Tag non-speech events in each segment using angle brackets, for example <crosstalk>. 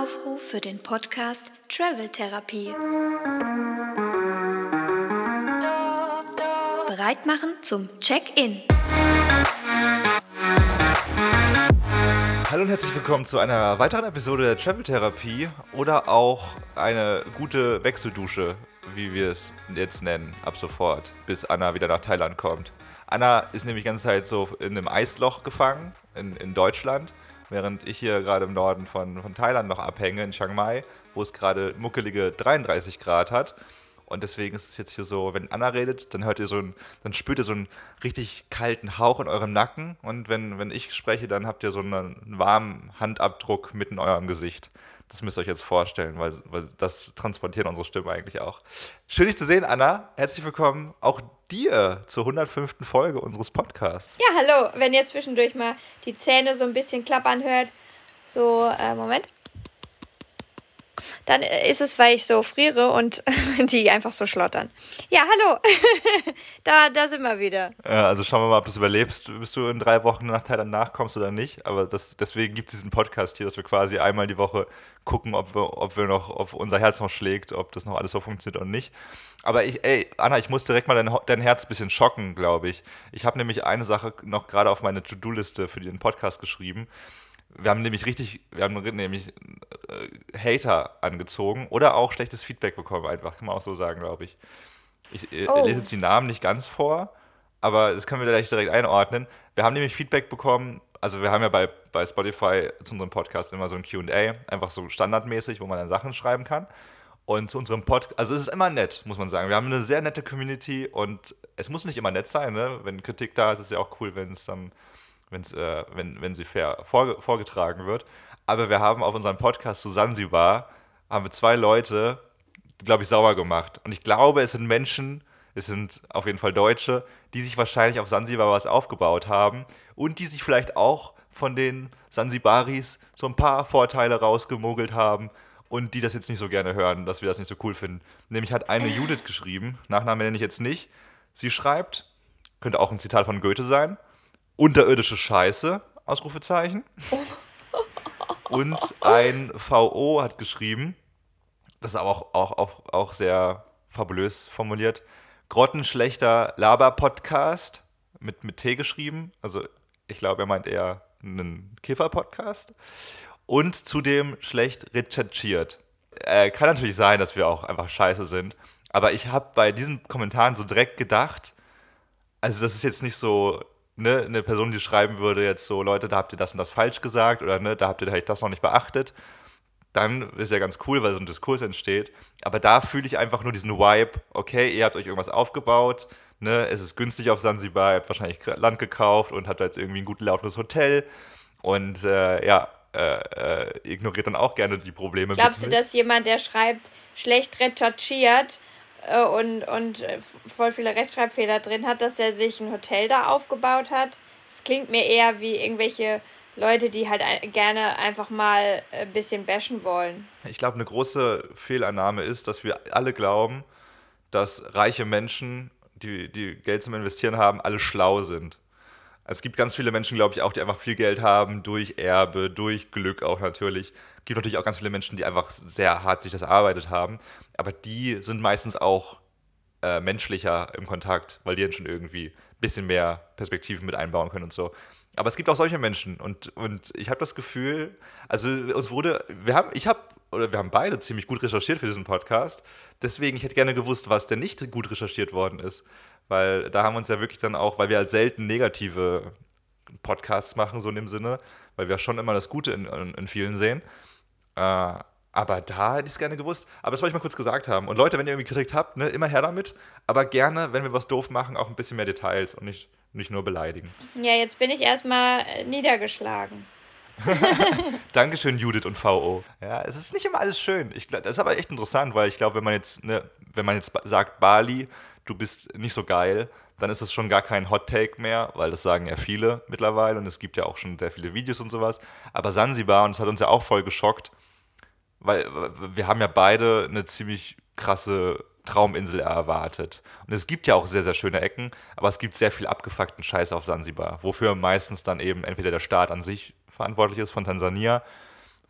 Aufruf für den Podcast Travel Therapie. Bereit machen zum Check-in. Hallo und herzlich willkommen zu einer weiteren Episode der Travel Therapie oder auch eine gute Wechseldusche, wie wir es jetzt nennen, ab sofort, bis Anna wieder nach Thailand kommt. Anna ist nämlich die ganze Zeit so in einem Eisloch gefangen in, in Deutschland, während ich hier gerade im Norden von, von Thailand noch abhänge, in Chiang Mai, wo es gerade muckelige 33 Grad hat. Und deswegen ist es jetzt hier so, wenn Anna redet, dann hört ihr so ein, dann spürt ihr so einen richtig kalten Hauch in eurem Nacken. Und wenn, wenn ich spreche, dann habt ihr so einen warmen Handabdruck mitten in eurem Gesicht. Das müsst ihr euch jetzt vorstellen, weil, weil das transportiert unsere Stimme eigentlich auch. Schön, dich zu sehen, Anna. Herzlich willkommen auch dir zur 105. Folge unseres Podcasts. Ja, hallo. Wenn ihr zwischendurch mal die Zähne so ein bisschen klappern hört, so, äh, Moment dann ist es, weil ich so friere und <laughs> die einfach so schlottern. Ja, hallo. <laughs> da, da sind wir wieder. Ja, also schauen wir mal, ob du es überlebst, bis du in drei Wochen nach Thailand nachkommst oder nicht. Aber das, deswegen gibt es diesen Podcast hier, dass wir quasi einmal die Woche gucken, ob wir, ob wir noch, ob unser Herz noch schlägt, ob das noch alles so funktioniert oder nicht. Aber ich, ey, Anna, ich muss direkt mal dein, dein Herz ein bisschen schocken, glaube ich. Ich habe nämlich eine Sache noch gerade auf meine To-Do-Liste für den Podcast geschrieben wir haben nämlich richtig, wir haben nämlich äh, Hater angezogen oder auch schlechtes Feedback bekommen, einfach, kann man auch so sagen, glaube ich. Ich äh, oh. lese jetzt die Namen nicht ganz vor, aber das können wir gleich direkt einordnen. Wir haben nämlich Feedback bekommen, also wir haben ja bei, bei Spotify zu unserem Podcast immer so ein QA, einfach so standardmäßig, wo man dann Sachen schreiben kann. Und zu unserem Podcast, also es ist immer nett, muss man sagen. Wir haben eine sehr nette Community und es muss nicht immer nett sein, ne? Wenn Kritik da ist, ist es ja auch cool, wenn es dann wenn's, äh, wenn, wenn sie fair vorge vorgetragen wird. Aber wir haben auf unserem Podcast zu Sansibar, haben wir zwei Leute, glaube ich, sauer gemacht. Und ich glaube, es sind Menschen, es sind auf jeden Fall Deutsche, die sich wahrscheinlich auf Sansibar was aufgebaut haben und die sich vielleicht auch von den Sansibaris so ein paar Vorteile rausgemogelt haben und die das jetzt nicht so gerne hören, dass wir das nicht so cool finden. Nämlich hat eine Judith geschrieben, Nachname nenne ich jetzt nicht. Sie schreibt, könnte auch ein Zitat von Goethe sein, unterirdische Scheiße, Ausrufezeichen. Und ein VO hat geschrieben, das ist aber auch, auch, auch, auch sehr fabulös formuliert, grottenschlechter Laber-Podcast mit, mit T geschrieben. Also ich glaube, er meint eher einen Kiffer-Podcast. Und zudem schlecht recherchiert. Äh, kann natürlich sein, dass wir auch einfach scheiße sind. Aber ich habe bei diesen Kommentaren so direkt gedacht, also das ist jetzt nicht so ne, eine Person, die schreiben würde, jetzt so, Leute, da habt ihr das und das falsch gesagt oder ne, da habt ihr das noch nicht beachtet, dann ist ja ganz cool, weil so ein Diskurs entsteht. Aber da fühle ich einfach nur diesen Vibe, okay, ihr habt euch irgendwas aufgebaut, ne, es ist günstig auf Sansibar, ihr habt wahrscheinlich Land gekauft und habt jetzt irgendwie ein gut laufendes Hotel und äh, ja, äh, äh, ignoriert dann auch gerne die Probleme. Glaubst du, dass jemand, der schreibt, schlecht recherchiert, äh, und, und äh, voll viele Rechtschreibfehler drin hat, dass er sich ein Hotel da aufgebaut hat. Das klingt mir eher wie irgendwelche Leute, die halt gerne einfach mal ein bisschen bashen wollen. Ich glaube, eine große Fehlannahme ist, dass wir alle glauben, dass reiche Menschen, die, die Geld zum Investieren haben, alle schlau sind. Es gibt ganz viele Menschen, glaube ich, auch, die einfach viel Geld haben, durch Erbe, durch Glück auch natürlich. Es gibt natürlich auch ganz viele Menschen, die einfach sehr hart sich das erarbeitet haben. Aber die sind meistens auch äh, menschlicher im Kontakt, weil die dann schon irgendwie ein bisschen mehr Perspektiven mit einbauen können und so. Aber es gibt auch solche Menschen und, und ich habe das Gefühl, also uns wurde, wir haben, ich habe, oder wir haben beide ziemlich gut recherchiert für diesen Podcast. Deswegen, ich hätte gerne gewusst, was denn nicht gut recherchiert worden ist. Weil da haben wir uns ja wirklich dann auch, weil wir ja selten negative Podcasts machen, so in dem Sinne, weil wir schon immer das Gute in, in, in vielen sehen. Äh, aber da hätte ich es gerne gewusst. Aber das wollte ich mal kurz gesagt haben. Und Leute, wenn ihr irgendwie Kritik habt, ne, immer her damit. Aber gerne, wenn wir was doof machen, auch ein bisschen mehr Details und nicht, nicht nur beleidigen. Ja, jetzt bin ich erstmal niedergeschlagen. <laughs> Dankeschön, Judith und VO. Ja, es ist nicht immer alles schön. Ich, das ist aber echt interessant, weil ich glaube, wenn man jetzt, ne, wenn man jetzt sagt, Bali, du bist nicht so geil, dann ist es schon gar kein Hot Take mehr, weil das sagen ja viele mittlerweile und es gibt ja auch schon sehr viele Videos und sowas. Aber Sansibar, und das hat uns ja auch voll geschockt, weil wir haben ja beide eine ziemlich krasse Trauminsel erwartet. Und es gibt ja auch sehr, sehr schöne Ecken, aber es gibt sehr viel abgefuckten Scheiß auf Sansibar, wofür meistens dann eben entweder der Staat an sich verantwortlich ist von Tansania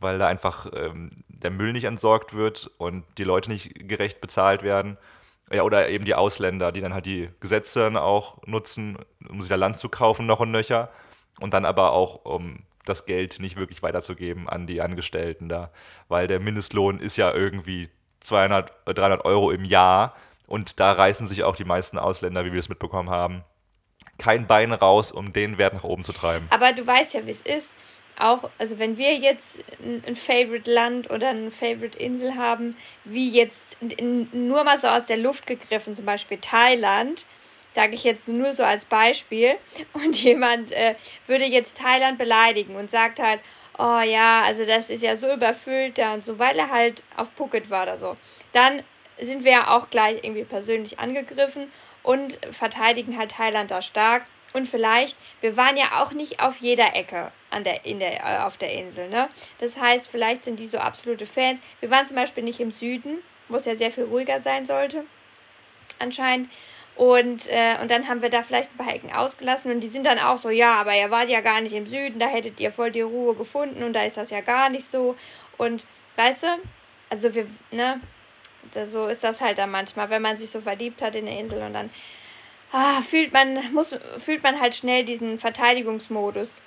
weil da einfach ähm, der Müll nicht entsorgt wird und die Leute nicht gerecht bezahlt werden. Ja, oder eben die Ausländer, die dann halt die Gesetze dann auch nutzen, um sich da Land zu kaufen, noch und nöcher. Und dann aber auch, um das Geld nicht wirklich weiterzugeben an die Angestellten da. Weil der Mindestlohn ist ja irgendwie 200, 300 Euro im Jahr. Und da reißen sich auch die meisten Ausländer, wie wir es mitbekommen haben, kein Bein raus, um den Wert nach oben zu treiben. Aber du weißt ja, wie es ist. Auch, also wenn wir jetzt ein, ein Favorite Land oder eine Favorite Insel haben, wie jetzt nur mal so aus der Luft gegriffen, zum Beispiel Thailand, sage ich jetzt nur so als Beispiel, <laughs> und jemand äh, würde jetzt Thailand beleidigen und sagt halt, oh ja, also das ist ja so überfüllt da und so, weil er halt auf Phuket war oder so, dann sind wir ja auch gleich irgendwie persönlich angegriffen und verteidigen halt Thailand da stark. Und vielleicht, wir waren ja auch nicht auf jeder Ecke an der, in der, äh, auf der Insel, ne? Das heißt, vielleicht sind die so absolute Fans. Wir waren zum Beispiel nicht im Süden, wo es ja sehr viel ruhiger sein sollte, anscheinend. Und, äh, und dann haben wir da vielleicht ein paar Ecken ausgelassen und die sind dann auch so, ja, aber ihr wart ja gar nicht im Süden, da hättet ihr voll die Ruhe gefunden und da ist das ja gar nicht so. Und weißt du, also wir, ne, so ist das halt dann manchmal, wenn man sich so verliebt hat in der Insel und dann ah, fühlt man, muss, fühlt man halt schnell diesen Verteidigungsmodus,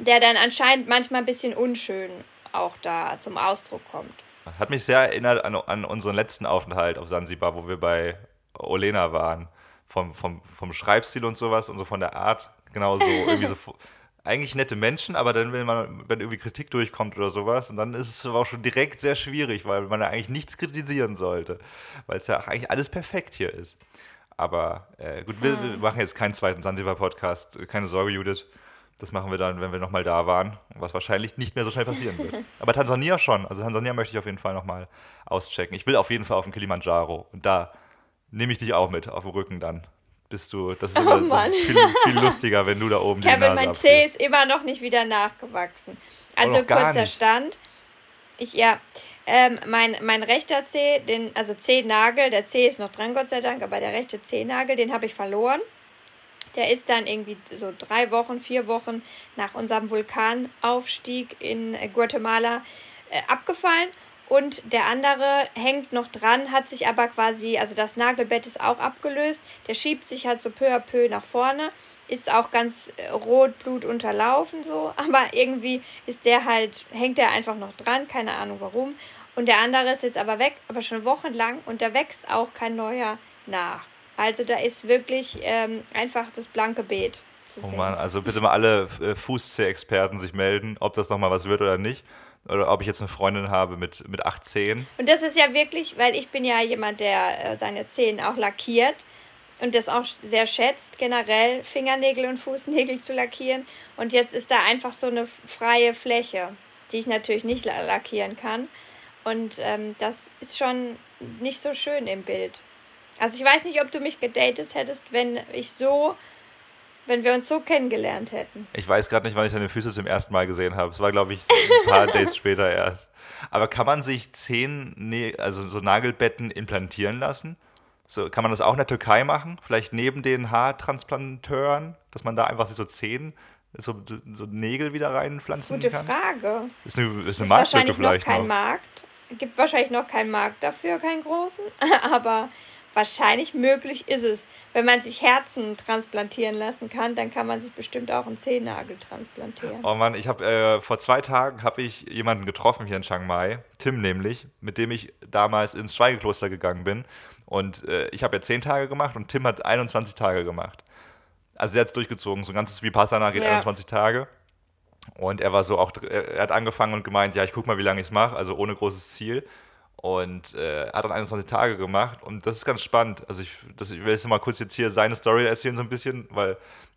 der dann anscheinend manchmal ein bisschen unschön auch da zum Ausdruck kommt. Hat mich sehr erinnert an, an unseren letzten Aufenthalt auf Sansibar, wo wir bei Olena waren. Vom, vom, vom Schreibstil und sowas und so von der Art. Genau so. <laughs> Irgendwie so eigentlich nette Menschen, aber dann, wenn man, wenn irgendwie Kritik durchkommt oder sowas, und dann ist es aber auch schon direkt sehr schwierig, weil man ja eigentlich nichts kritisieren sollte, weil es ja eigentlich alles perfekt hier ist. Aber äh, gut, wir, wir, machen jetzt keinen zweiten Sansibar-Podcast, keine Sorge, Judith. Das machen wir dann, wenn wir nochmal da waren, was wahrscheinlich nicht mehr so schnell passieren wird. <laughs> Aber Tansania schon. Also Tansania möchte ich auf jeden Fall nochmal auschecken. Ich will auf jeden Fall auf den Kilimanjaro. Und da nehme ich dich auch mit, auf dem Rücken dann bist du, das ist, immer, oh das ist viel, viel, lustiger, wenn du da oben Kevin, die Nase mein C ist immer noch nicht wieder nachgewachsen. Also kurzer nicht. Stand. Ich, ja, ähm, mein, mein rechter C, den, also C-Nagel, der C ist noch dran, Gott sei Dank, aber der rechte C-Nagel, den habe ich verloren. Der ist dann irgendwie so drei Wochen, vier Wochen nach unserem Vulkanaufstieg in Guatemala äh, abgefallen. Und der andere hängt noch dran, hat sich aber quasi, also das Nagelbett ist auch abgelöst, der schiebt sich halt so peu à peu nach vorne, ist auch ganz äh, rot, Blut unterlaufen so, <laughs> aber irgendwie ist der halt, hängt der einfach noch dran, keine Ahnung warum. Und der andere ist jetzt aber weg, aber schon wochenlang und da wächst auch kein neuer nach. Also da ist wirklich ähm, einfach das blanke Beet. Zu oh Mann, also bitte mal alle äh, Fußzeh-Experten sich melden, ob das nochmal was wird oder nicht oder ob ich jetzt eine Freundin habe mit, mit 18. Und das ist ja wirklich, weil ich bin ja jemand, der äh, seine Zehen auch lackiert und das auch sehr schätzt, generell Fingernägel und Fußnägel zu lackieren. Und jetzt ist da einfach so eine freie Fläche, die ich natürlich nicht lackieren kann. Und ähm, das ist schon nicht so schön im Bild. Also ich weiß nicht, ob du mich gedatet hättest, wenn ich so wenn wir uns so kennengelernt hätten. Ich weiß gerade nicht, wann ich deine Füße zum ersten Mal gesehen habe. Es war, glaube ich, ein paar <laughs> Dates später erst. Aber kann man sich zehn, also so Nagelbetten implantieren lassen? So, kann man das auch in der Türkei machen? Vielleicht neben den Haartransplanteuren, dass man da einfach so Zehen, so, so Nägel wieder reinpflanzen Gute kann? Gute Frage. Ist eine, ist eine ist Marktlücke vielleicht noch kein noch. Markt. Gibt wahrscheinlich noch keinen Markt dafür, keinen großen. <laughs> Aber wahrscheinlich möglich ist es. Wenn man sich Herzen transplantieren lassen kann, dann kann man sich bestimmt auch einen Zehennagel transplantieren. Oh Mann, ich habe äh, vor zwei Tagen habe ich jemanden getroffen hier in Chiang Mai, Tim nämlich, mit dem ich damals ins Schweigekloster gegangen bin. Und äh, ich habe ja zehn Tage gemacht und Tim hat 21 Tage gemacht. Also er hat es durchgezogen, so ein ganzes Vipassana geht ja. 21 Tage. Und er war so auch, er hat angefangen und gemeint, ja, ich guck mal, wie lange ich es mache, also ohne großes Ziel und äh, hat dann 21 Tage gemacht und das ist ganz spannend. Also ich, das, ich will jetzt mal kurz jetzt hier seine Story erzählen so ein bisschen, weil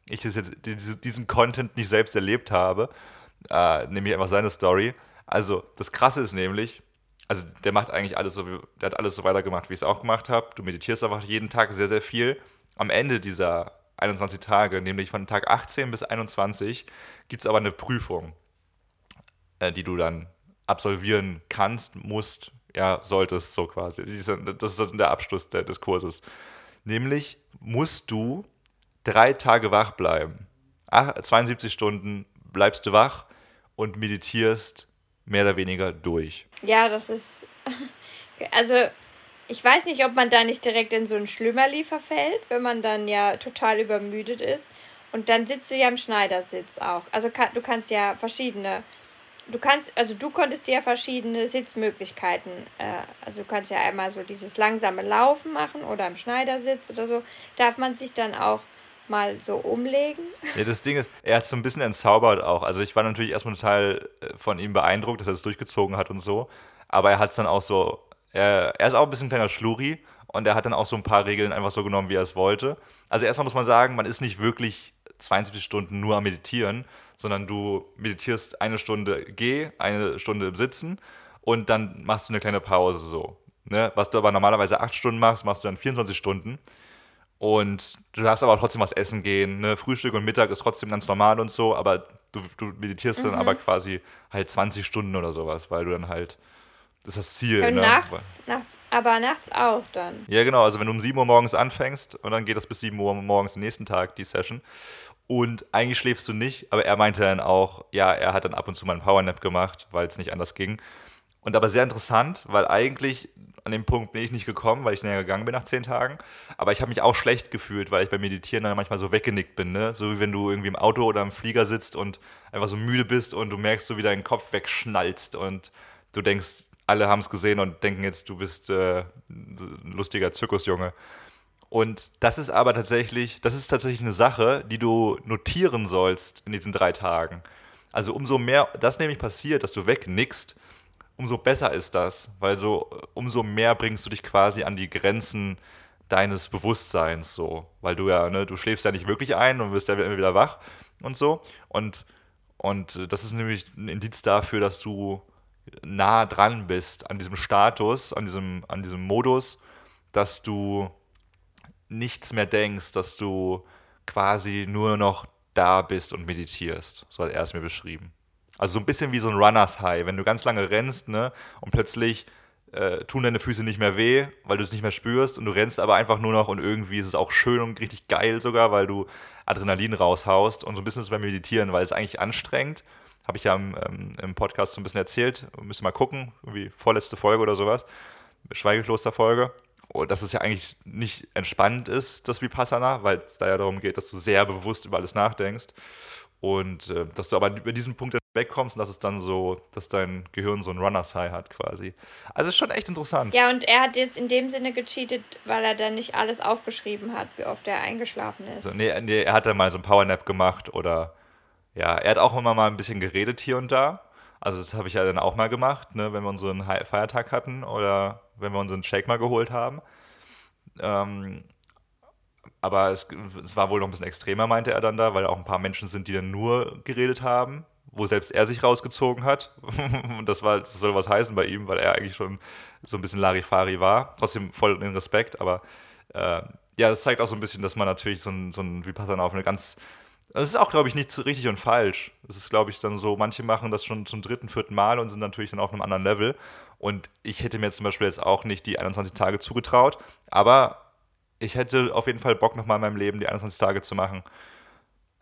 ich das jetzt, diesen Content nicht selbst erlebt habe, äh, nämlich einfach seine Story. Also das Krasse ist nämlich, also der macht eigentlich alles so, der hat alles so weitergemacht, wie ich es auch gemacht habe. Du meditierst einfach jeden Tag sehr, sehr viel. Am Ende dieser 21 Tage, nämlich von Tag 18 bis 21, gibt es aber eine Prüfung, äh, die du dann absolvieren kannst, musst, ja, solltest, so quasi. Das ist der Abschluss des Kurses. Nämlich musst du drei Tage wach bleiben. Ach, 72 Stunden bleibst du wach und meditierst mehr oder weniger durch. Ja, das ist. <laughs> Also, ich weiß nicht, ob man da nicht direkt in so ein Schlümmerli verfällt, wenn man dann ja total übermüdet ist. Und dann sitzt du ja im Schneidersitz auch. Also, du kannst ja verschiedene. Du kannst, also du konntest dir ja verschiedene Sitzmöglichkeiten. Äh, also du kannst ja einmal so dieses langsame Laufen machen oder im Schneidersitz oder so. Darf man sich dann auch mal so umlegen. Ja, das Ding ist, er hat es so ein bisschen entzaubert auch. Also ich war natürlich erstmal total äh, von ihm beeindruckt, dass er das durchgezogen hat und so. Aber er hat es dann auch so, er, er ist auch ein bisschen ein kleiner Schluri und er hat dann auch so ein paar Regeln einfach so genommen, wie er es wollte. Also erstmal muss man sagen, man ist nicht wirklich 72 Stunden nur am Meditieren, sondern du meditierst eine Stunde Geh, eine Stunde im Sitzen und dann machst du eine kleine Pause so. Ne? Was du aber normalerweise acht Stunden machst, machst du dann 24 Stunden. Und du darfst aber trotzdem was essen gehen. Ne? Frühstück und Mittag ist trotzdem ganz normal und so, aber du, du meditierst mhm. dann aber quasi halt 20 Stunden oder sowas, weil du dann halt, das ist das Ziel. Ne? Nachts, nachts, aber nachts auch dann. Ja, genau. Also wenn du um 7 Uhr morgens anfängst und dann geht das bis 7 Uhr morgens den nächsten Tag, die Session. Und eigentlich schläfst du nicht, aber er meinte dann auch, ja, er hat dann ab und zu mal einen Powernap gemacht, weil es nicht anders ging. Und aber sehr interessant, weil eigentlich an dem Punkt bin ich nicht gekommen, weil ich näher gegangen bin nach zehn Tagen. Aber ich habe mich auch schlecht gefühlt, weil ich beim Meditieren dann manchmal so weggenickt bin. Ne? So wie wenn du irgendwie im Auto oder im Flieger sitzt und einfach so müde bist und du merkst, so wie dein Kopf wegschnallst und du denkst, alle haben es gesehen und denken jetzt, du bist äh, ein lustiger Zirkusjunge. Und das ist aber tatsächlich, das ist tatsächlich eine Sache, die du notieren sollst in diesen drei Tagen. Also umso mehr das nämlich passiert, dass du wegnickst, umso besser ist das, weil so umso mehr bringst du dich quasi an die Grenzen deines Bewusstseins so, weil du ja, ne, du schläfst ja nicht wirklich ein und wirst ja immer wieder wach und so und und das ist nämlich ein Indiz dafür, dass du nah dran bist an diesem Status, an diesem an diesem Modus, dass du nichts mehr denkst, dass du quasi nur noch da bist und meditierst. So hat er es mir beschrieben. Also so ein bisschen wie so ein Runners High, wenn du ganz lange rennst, ne, und plötzlich äh, tun deine Füße nicht mehr weh, weil du es nicht mehr spürst und du rennst aber einfach nur noch und irgendwie ist es auch schön und richtig geil sogar, weil du Adrenalin raushaust und so ein bisschen ist es beim Meditieren, weil es eigentlich anstrengend. Habe ich ja im, ähm, im Podcast so ein bisschen erzählt. Müssen mal gucken, irgendwie vorletzte Folge oder sowas. Schweigekloster-Folge. Oh, dass es ja eigentlich nicht entspannt ist, das Vipassana, weil es da ja darum geht, dass du sehr bewusst über alles nachdenkst. Und äh, dass du aber über diesen Punkt wegkommst und dass es dann so, dass dein Gehirn so ein Runners High hat quasi. Also ist schon echt interessant. Ja, und er hat jetzt in dem Sinne gecheatet, weil er dann nicht alles aufgeschrieben hat, wie oft er eingeschlafen ist. Also, nee, nee, er hat dann mal so ein Powernap gemacht oder ja, er hat auch immer mal ein bisschen geredet hier und da. Also das habe ich ja dann auch mal gemacht, ne, wenn wir unseren Feiertag hatten oder wenn wir unseren Shake mal geholt haben. Ähm, aber es, es, war wohl noch ein bisschen extremer, meinte er dann da, weil auch ein paar Menschen sind, die dann nur geredet haben, wo selbst er sich rausgezogen hat. Und <laughs> das war, das soll was heißen bei ihm, weil er eigentlich schon so ein bisschen Larifari war. Trotzdem voll den Respekt, aber äh, ja, das zeigt auch so ein bisschen, dass man natürlich so ein, so ein Vipassana auf eine ganz das ist auch, glaube ich, nicht richtig und falsch. Es ist, glaube ich, dann so, manche machen das schon zum dritten, vierten Mal und sind natürlich dann auf einem anderen Level. Und ich hätte mir zum Beispiel jetzt auch nicht die 21 Tage zugetraut, aber ich hätte auf jeden Fall Bock, nochmal in meinem Leben die 21 Tage zu machen.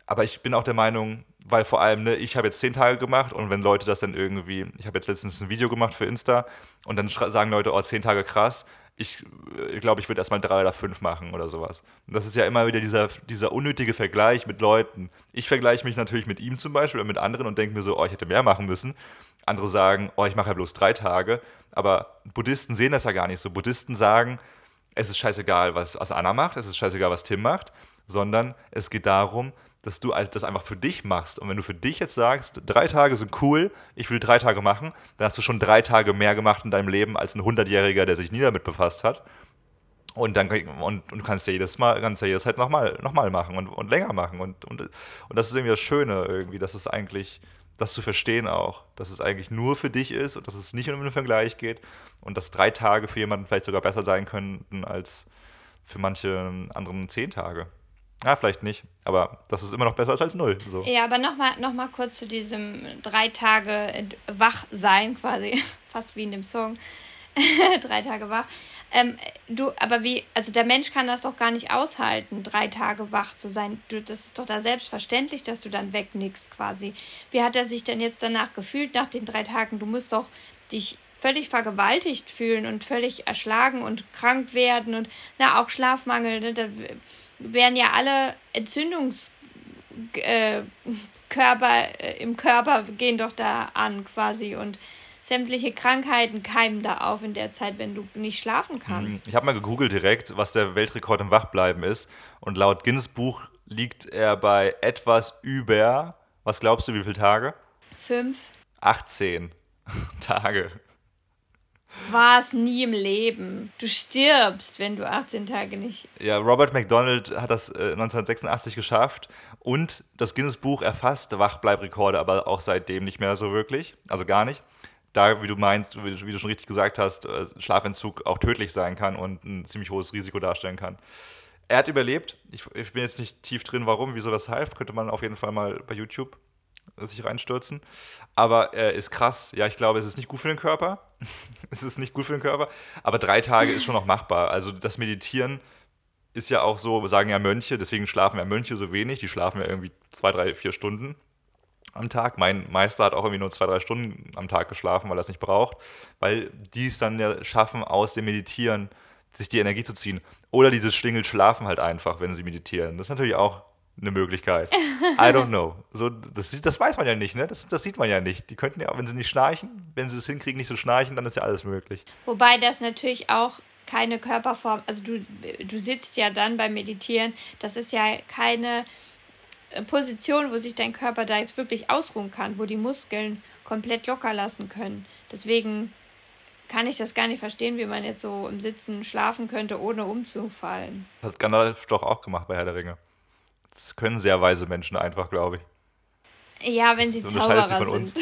Aber ich bin auch der Meinung, weil vor allem, ne, ich habe jetzt 10 Tage gemacht und wenn Leute das dann irgendwie, ich habe jetzt letztens ein Video gemacht für Insta und dann sagen Leute, oh, 10 Tage krass, ich äh, glaube, ich würde erstmal drei oder fünf machen oder sowas. Und das ist ja immer wieder dieser, dieser unnötige Vergleich mit Leuten. Ich vergleiche mich natürlich mit ihm zum Beispiel oder mit anderen und denke mir so, oh, ich hätte mehr machen müssen. Andere sagen, oh, ich mache ja bloß drei Tage. Aber Buddhisten sehen das ja gar nicht so. Buddhisten sagen, es ist scheißegal, was Anna macht, es ist scheißegal, was Tim macht, sondern es geht darum, dass du das einfach für dich machst. Und wenn du für dich jetzt sagst, drei Tage sind cool, ich will drei Tage machen, dann hast du schon drei Tage mehr gemacht in deinem Leben als ein 100-Jähriger, der sich nie damit befasst hat. Und dann und, und du kannst ja jedes Mal, kannst ja jederzeit nochmal noch mal machen und, und länger machen. Und, und, und das ist irgendwie das Schöne, irgendwie, dass es eigentlich, das zu verstehen auch, dass es eigentlich nur für dich ist und dass es nicht um den Vergleich geht und dass drei Tage für jemanden vielleicht sogar besser sein könnten als für manche anderen zehn Tage. Ja, vielleicht nicht, aber das ist immer noch besser als, als null. So. Ja, aber nochmal noch mal kurz zu diesem drei Tage wach sein quasi, <laughs> fast wie in dem Song. <laughs> drei Tage wach. Ähm, du, aber wie, also der Mensch kann das doch gar nicht aushalten, drei Tage wach zu sein. Du, das ist doch da selbstverständlich, dass du dann wegnickst quasi. Wie hat er sich denn jetzt danach gefühlt nach den drei Tagen? Du musst doch dich völlig vergewaltigt fühlen und völlig erschlagen und krank werden und na auch Schlafmangel. Ne? Da wären ja alle Entzündungskörper äh, äh, im Körper gehen doch da an quasi und sämtliche Krankheiten keimen da auf in der Zeit, wenn du nicht schlafen kannst. Ich habe mal gegoogelt direkt, was der Weltrekord im Wachbleiben ist. Und laut Guinness Buch liegt er bei etwas über, was glaubst du, wie viele Tage? Fünf. 18 <laughs> Tage. War es nie im Leben. Du stirbst, wenn du 18 Tage nicht. Ja, Robert McDonald hat das äh, 1986 geschafft und das Guinness Buch erfasst Wachbleibrekorde, aber auch seitdem nicht mehr so wirklich. Also gar nicht da, wie du meinst, wie du, wie du schon richtig gesagt hast, äh, Schlafentzug auch tödlich sein kann und ein ziemlich hohes Risiko darstellen kann. Er hat überlebt. Ich, ich bin jetzt nicht tief drin, warum, wieso, weshalb. Könnte man auf jeden Fall mal bei YouTube sich reinstürzen. Aber er ist krass. Ja, ich glaube, es ist nicht gut für den Körper. <laughs> es ist nicht gut für den Körper. Aber drei Tage ist schon noch machbar. Also das Meditieren ist ja auch so, sagen ja Mönche, deswegen schlafen ja Mönche so wenig. Die schlafen ja irgendwie zwei, drei, vier Stunden am Tag. Mein Meister hat auch irgendwie nur zwei, drei Stunden am Tag geschlafen, weil er es nicht braucht, weil die es dann ja schaffen, aus dem Meditieren sich die Energie zu ziehen. Oder dieses Schlingel schlafen halt einfach, wenn sie meditieren. Das ist natürlich auch eine Möglichkeit. I don't know. So, das, das weiß man ja nicht, ne? Das, das sieht man ja nicht. Die könnten ja, wenn sie nicht schnarchen, wenn sie es hinkriegen, nicht zu so schnarchen, dann ist ja alles möglich. Wobei das natürlich auch keine Körperform, also du, du sitzt ja dann beim Meditieren, das ist ja keine äh, Position, wo sich dein Körper da jetzt wirklich ausruhen kann, wo die Muskeln komplett locker lassen können. Deswegen kann ich das gar nicht verstehen, wie man jetzt so im Sitzen schlafen könnte, ohne umzufallen. Das hat Gandalf doch auch gemacht bei Herr der Ringe. Das können sehr weise Menschen einfach, glaube ich. Ja, wenn sie Zauberer sind.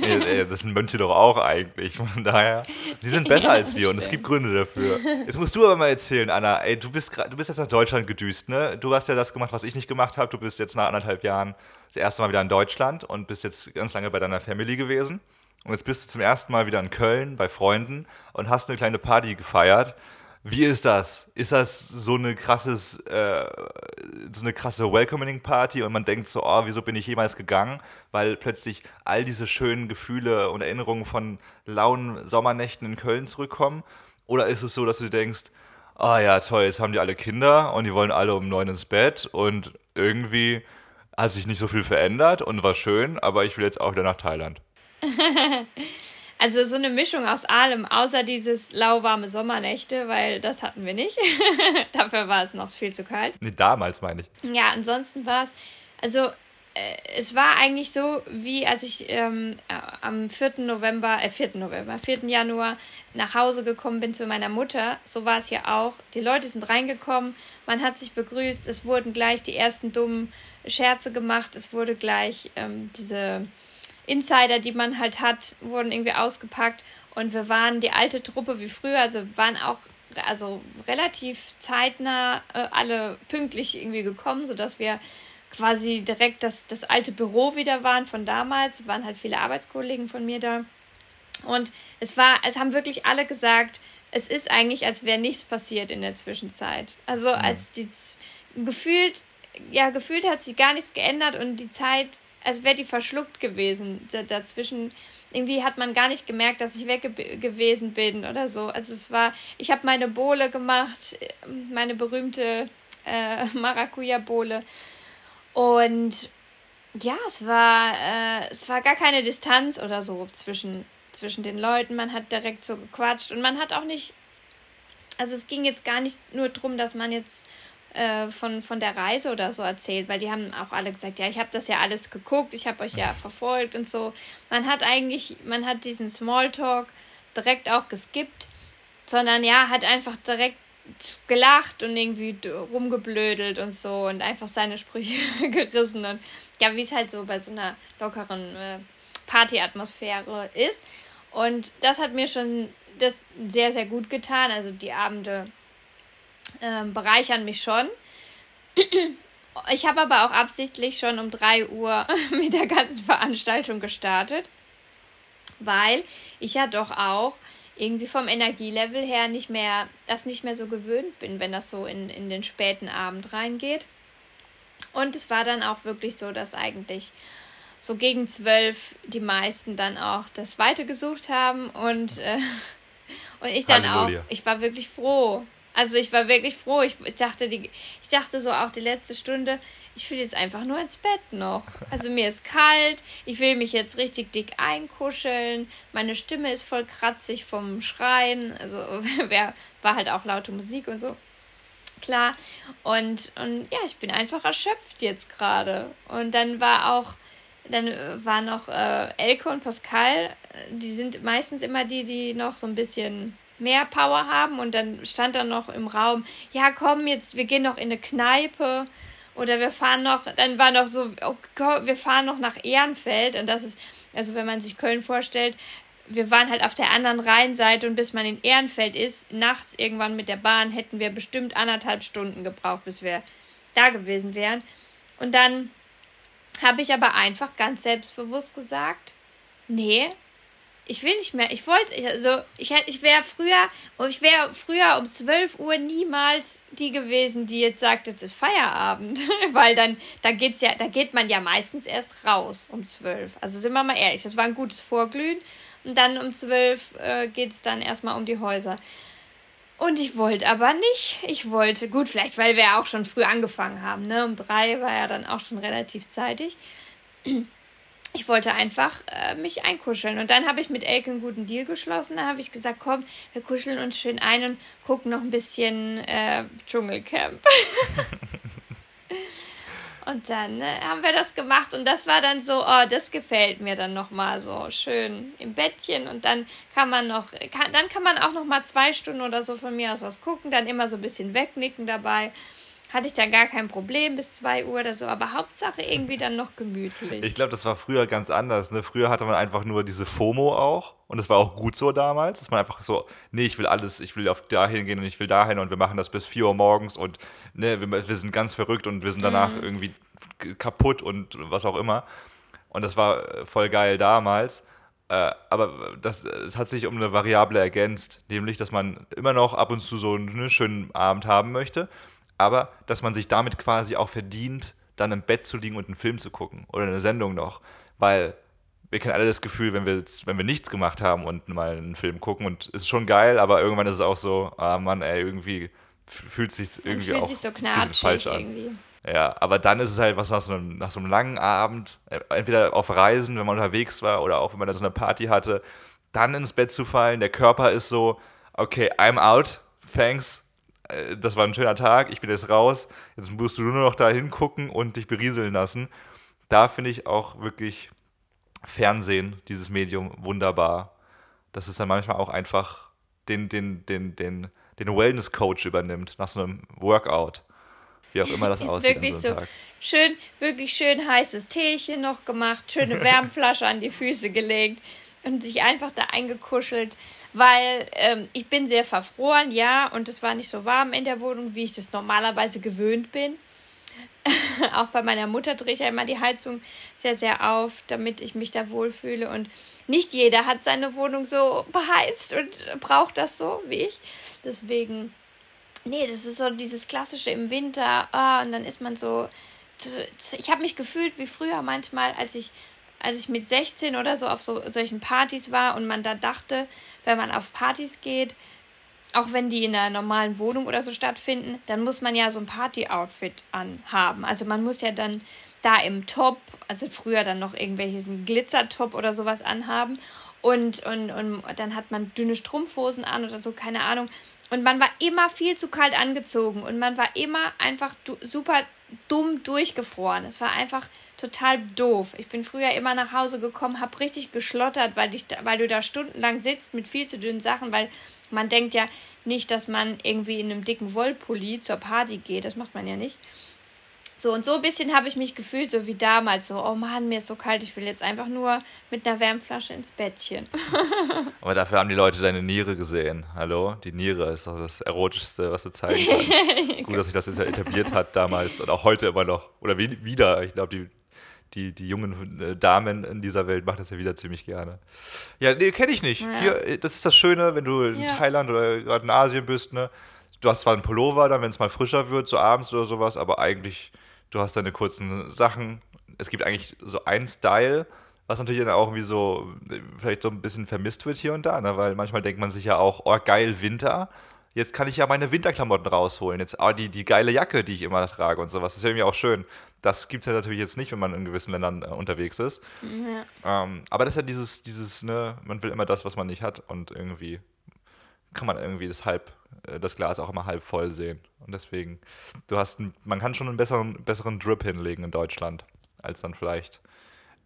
nee, das sind Mönche doch auch eigentlich. Von daher, sie sind besser ja, als wir und es gibt Gründe dafür. Jetzt musst du aber mal erzählen, Anna. Ey, du bist, du bist jetzt nach Deutschland gedüst, ne? Du hast ja das gemacht, was ich nicht gemacht habe. Du bist jetzt nach anderthalb Jahren das erste Mal wieder in Deutschland und bist jetzt ganz lange bei deiner Family gewesen. Und jetzt bist du zum ersten Mal wieder in Köln bei Freunden und hast eine kleine Party gefeiert. Wie ist das? Ist das so eine krasses, äh, so eine krasse Welcoming Party und man denkt so, oh, wieso bin ich jemals gegangen? Weil plötzlich all diese schönen Gefühle und Erinnerungen von lauen Sommernächten in Köln zurückkommen? Oder ist es so, dass du denkst, oh ja, toll, jetzt haben die alle Kinder und die wollen alle um neun ins Bett und irgendwie hat sich nicht so viel verändert und war schön, aber ich will jetzt auch wieder nach Thailand. <laughs> Also so eine Mischung aus allem, außer dieses lauwarme Sommernächte, weil das hatten wir nicht. <laughs> Dafür war es noch viel zu kalt. Nee, damals meine ich. Ja, ansonsten war es, also äh, es war eigentlich so, wie als ich ähm, äh, am 4. November, äh 4. November, 4. Januar nach Hause gekommen bin zu meiner Mutter. So war es ja auch. Die Leute sind reingekommen, man hat sich begrüßt, es wurden gleich die ersten dummen Scherze gemacht, es wurde gleich ähm, diese Insider, die man halt hat, wurden irgendwie ausgepackt und wir waren die alte Truppe wie früher, also waren auch also relativ zeitnah äh, alle pünktlich irgendwie gekommen, sodass wir quasi direkt das, das alte Büro wieder waren von damals. Waren halt viele Arbeitskollegen von mir da. Und es war, es haben wirklich alle gesagt, es ist eigentlich, als wäre nichts passiert in der Zwischenzeit. Also als die gefühlt, ja, gefühlt hat sich gar nichts geändert und die Zeit als wäre die verschluckt gewesen dazwischen. Irgendwie hat man gar nicht gemerkt, dass ich weg gewesen bin oder so. Also es war, ich habe meine Bohle gemacht, meine berühmte äh, <laughs> Maracuja-Bohle. Und ja, es war, äh, es war gar keine Distanz oder so zwischen, zwischen den Leuten. Man hat direkt so gequatscht und man hat auch nicht, also es ging jetzt gar nicht nur darum, dass man jetzt äh, von, von der Reise oder so erzählt, weil die haben auch alle gesagt, ja, ich habe das ja alles geguckt, ich habe euch ja verfolgt und so. Man hat eigentlich, man hat diesen Smalltalk direkt auch geskippt, sondern ja, hat einfach direkt gelacht und irgendwie rumgeblödelt und so und einfach seine Sprüche <laughs> gerissen und ja, wie es halt so bei so einer lockeren äh, Partyatmosphäre ist. Und das hat mir schon das sehr, sehr gut getan. Also die Abende ähm, bereichern mich schon. <clears throat> Ich habe aber auch absichtlich schon um 3 Uhr <laughs> mit der ganzen Veranstaltung gestartet, weil ich ja doch auch irgendwie vom Energielevel her nicht mehr, das nicht mehr so gewöhnt bin, wenn das so in, in den späten Abend reingeht. Und es war dann auch wirklich so, dass eigentlich so gegen zwölf die meisten dann auch das Weite gesucht haben und, äh, <laughs> und ich dann Halleluja. auch, ich war wirklich froh. Also ich war wirklich froh. Ich, ich, dachte, die, ich dachte so auch die letzte Stunde, ich will jetzt einfach nur ins Bett noch. Also mir ist kalt, ich will mich jetzt richtig dick einkuscheln, meine Stimme ist voll kratzig vom Schreien, also <laughs> war halt auch laute Musik und so. Klar. Und, und ja, ich bin einfach erschöpft jetzt gerade. Und dann war auch, dann war noch äh, Elke und Pascal, die sind meistens immer die, die noch so ein bisschen mehr Power haben und dann stand da noch im Raum, ja komm jetzt, wir gehen noch in eine Kneipe oder wir fahren noch, dann war noch so, oh, wir fahren noch nach Ehrenfeld und das ist, also wenn man sich Köln vorstellt, wir waren halt auf der anderen Rheinseite und bis man in Ehrenfeld ist, nachts irgendwann mit der Bahn hätten wir bestimmt anderthalb Stunden gebraucht, bis wir da gewesen wären. Und dann habe ich aber einfach ganz selbstbewusst gesagt, nee, ich will nicht mehr. Ich wollte, also ich hätte, ich wäre früher, ich wäre früher um 12 Uhr niemals die gewesen, die jetzt sagt, jetzt ist Feierabend, <laughs> weil dann, da geht's ja, da geht man ja meistens erst raus um 12. Also sind wir mal ehrlich, das war ein gutes Vorglühen und dann um 12 äh, geht's dann erstmal um die Häuser. Und ich wollte aber nicht. Ich wollte, gut, vielleicht weil wir auch schon früh angefangen haben, ne? Um drei war ja dann auch schon relativ zeitig ich wollte einfach äh, mich einkuscheln. Und dann habe ich mit Elke einen guten Deal geschlossen. Da habe ich gesagt, komm, wir kuscheln uns schön ein und gucken noch ein bisschen äh, Dschungelcamp. <laughs> und dann äh, haben wir das gemacht und das war dann so, oh, das gefällt mir dann nochmal so schön im Bettchen und dann kann man noch, kann, dann kann man auch nochmal zwei Stunden oder so von mir aus was gucken, dann immer so ein bisschen wegnicken dabei hatte ich da gar kein Problem bis 2 Uhr oder so, aber Hauptsache irgendwie dann noch gemütlich. Ich glaube, das war früher ganz anders. Ne? Früher hatte man einfach nur diese FOMO auch und es war auch gut so damals, dass man einfach so, nee, ich will alles, ich will auf dahin gehen und ich will dahin und wir machen das bis 4 Uhr morgens und ne, wir, wir sind ganz verrückt und wir sind danach mhm. irgendwie kaputt und was auch immer. Und das war voll geil damals. Äh, aber das, es hat sich um eine Variable ergänzt, nämlich, dass man immer noch ab und zu so einen schönen Abend haben möchte aber dass man sich damit quasi auch verdient, dann im Bett zu liegen und einen Film zu gucken oder eine Sendung noch, weil wir kennen alle das Gefühl, wenn wir, wenn wir nichts gemacht haben und mal einen Film gucken und es ist schon geil, aber irgendwann ist es auch so, ah Mann, ey, irgendwie fühlt sich irgendwie fühlt auch sich so falsch an. Irgendwie. Ja, aber dann ist es halt was nach so, einem, nach so einem langen Abend, äh, entweder auf Reisen, wenn man unterwegs war oder auch wenn man da so eine Party hatte, dann ins Bett zu fallen, der Körper ist so, okay, I'm out, thanks, das war ein schöner Tag, ich bin jetzt raus, jetzt musst du nur noch da hingucken und dich berieseln lassen. Da finde ich auch wirklich Fernsehen, dieses Medium, wunderbar. Dass es dann manchmal auch einfach den, den, den, den, den Wellness-Coach übernimmt nach so einem Workout. Wie auch immer das <laughs> ist aussieht. Wirklich so, so schön, wirklich schön heißes Teechen noch gemacht, schöne Wärmflasche an die Füße gelegt und sich einfach da eingekuschelt weil ähm, ich bin sehr verfroren, ja, und es war nicht so warm in der Wohnung, wie ich das normalerweise gewöhnt bin. <laughs> auch bei meiner Mutter drehe ich ja immer die Heizung sehr, sehr auf, damit ich mich da wohlfühle. Und nicht jeder hat seine Wohnung so beheizt und braucht das so wie ich. Deswegen, nee, das ist so dieses klassische im Winter. Oh, und dann ist man so. Ich habe mich gefühlt wie früher manchmal, als ich als ich mit 16 oder so auf so, solchen Partys war und man da dachte, wenn man auf Partys geht, auch wenn die in einer normalen Wohnung oder so stattfinden, dann muss man ja so ein Party-Outfit anhaben. Also man muss ja dann da im Top, also früher dann noch irgendwelchen Glitzer-Top oder sowas anhaben. Und, und, und dann hat man dünne Strumpfhosen an oder so, keine Ahnung. Und man war immer viel zu kalt angezogen und man war immer einfach super dumm durchgefroren. Es war einfach total doof. Ich bin früher immer nach Hause gekommen, habe richtig geschlottert, weil, ich, weil du da stundenlang sitzt mit viel zu dünnen Sachen, weil man denkt ja nicht, dass man irgendwie in einem dicken Wollpulli zur Party geht. Das macht man ja nicht. So und so ein bisschen habe ich mich gefühlt, so wie damals, so, oh Mann, mir ist so kalt, ich will jetzt einfach nur mit einer Wärmflasche ins Bettchen. <laughs> Aber dafür haben die Leute deine Niere gesehen. Hallo? Die Niere ist doch das Erotischste, was du zeigen kannst. <laughs> Gut, dass sich das etabliert hat damals und auch heute immer noch. Oder wie, wieder. Ich glaube, die die, die jungen äh, Damen in dieser Welt machen das ja wieder ziemlich gerne. Ja, nee, kenne ich nicht. Ja. Hier, äh, das ist das Schöne, wenn du in Ja. Thailand oder gerade in Asien bist, ne? Du hast zwar einen Pullover dann, wenn es mal frischer wird, so abends oder sowas, aber eigentlich, du hast deine kurzen Sachen. Es gibt eigentlich so einen Style, was natürlich dann auch irgendwie so, vielleicht so ein bisschen vermisst wird hier und da, ne? Weil manchmal denkt man sich ja auch, oh geil, Winter. Jetzt kann ich ja meine Winterklamotten rausholen. Jetzt ah, die, die geile Jacke, die ich immer trage und sowas. Das ist ja irgendwie auch schön. Das gibt es ja natürlich jetzt nicht, wenn man in gewissen Ländern äh, unterwegs ist. Ähm, aber das ist ja dieses, dieses, ne, man will immer das, was man nicht hat und irgendwie kann man irgendwie das halb, äh, das Glas auch immer halb voll sehen. Und deswegen, du hast, man kann schon einen besseren, besseren Drip hinlegen in Deutschland, als dann vielleicht,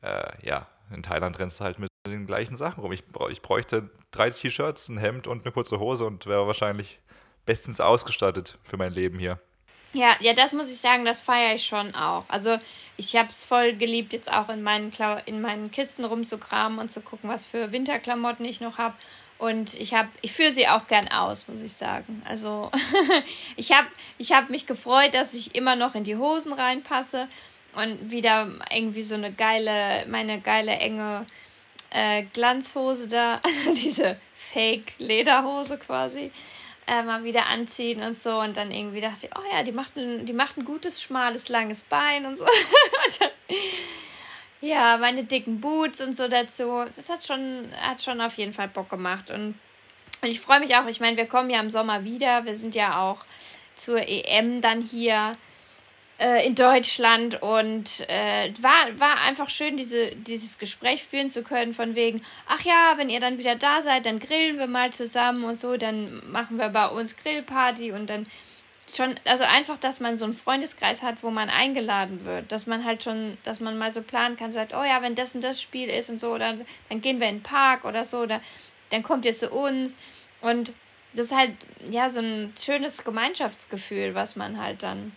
äh, ja, in Thailand rennst du halt mit den gleichen Sachen rum. Ich, ich bräuchte drei T-Shirts, ein Hemd und eine kurze Hose und wäre wahrscheinlich bestens ausgestattet für mein Leben hier. Ja, ja, das muss ich sagen, das feiere ich schon auch. Also ich habe es voll geliebt, jetzt auch in meinen, in meinen Kisten rumzukramen und zu gucken, was für Winterklamotten ich noch habe. Und ich habe, ich führe sie auch gern aus, muss ich sagen. Also <laughs> ich habe ich hab mich gefreut, dass ich immer noch in die Hosen reinpasse und wieder irgendwie so eine geile, meine geile enge äh, Glanzhose da, <laughs> also diese Fake-Lederhose quasi, äh, mal wieder anziehen und so. Und dann irgendwie dachte ich, oh ja, die macht ein, die macht ein gutes, schmales, langes Bein und so. <laughs> Und dann, ja, meine dicken Boots und so dazu. Das hat schon, hat schon auf jeden Fall Bock gemacht. Und, ich freue mich auch, ich meine, wir kommen ja im Sommer wieder. Wir sind ja auch zur EM dann hier äh, in Deutschland und äh, war, war einfach schön, diese, dieses Gespräch führen zu können, von wegen, ach ja, wenn ihr dann wieder da seid, dann grillen wir mal zusammen und so, dann machen wir bei uns Grillparty und dann schon, also einfach, dass man so einen Freundeskreis hat, wo man eingeladen wird, dass man halt schon, dass man mal so planen kann, sagt, oh ja, wenn das und das Spiel ist und so, dann, dann gehen wir in den Park oder so, oder dann kommt ihr zu uns und das ist halt, ja, so ein schönes Gemeinschaftsgefühl, was man halt dann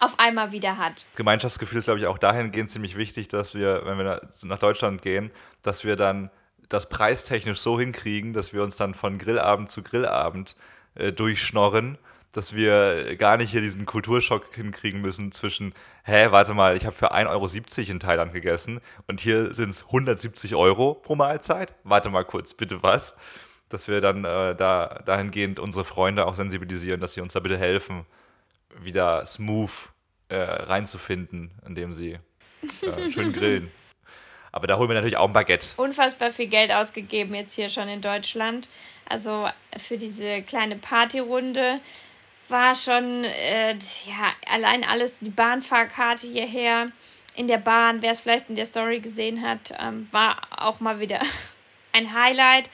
auf einmal wieder hat. Gemeinschaftsgefühl ist, glaube ich, auch dahingehend ziemlich wichtig, dass wir, wenn wir na- nach Deutschland gehen, dass wir dann das preistechnisch so hinkriegen, dass wir uns dann von Grillabend zu Grillabend äh, durchschnorren, dass wir gar nicht hier diesen Kulturschock hinkriegen müssen zwischen, hä, warte mal, ich habe für 1,70 Euro in Thailand gegessen und hier sind es 170 Euro pro Mahlzeit. Warte mal kurz, bitte was? Dass wir dann äh, da dahingehend unsere Freunde auch sensibilisieren, dass sie uns da bitte helfen, wieder smooth äh, reinzufinden, indem sie äh, schön grillen. <laughs> Aber da holen wir natürlich auch ein Baguette. Unfassbar viel Geld ausgegeben jetzt hier schon in Deutschland. Also für diese kleine Partyrunde war schon, äh, ja, allein alles, die Bahnfahrkarte hierher in der Bahn, wer es vielleicht in der Story gesehen hat, ähm, war auch mal wieder <laughs> ein Highlight.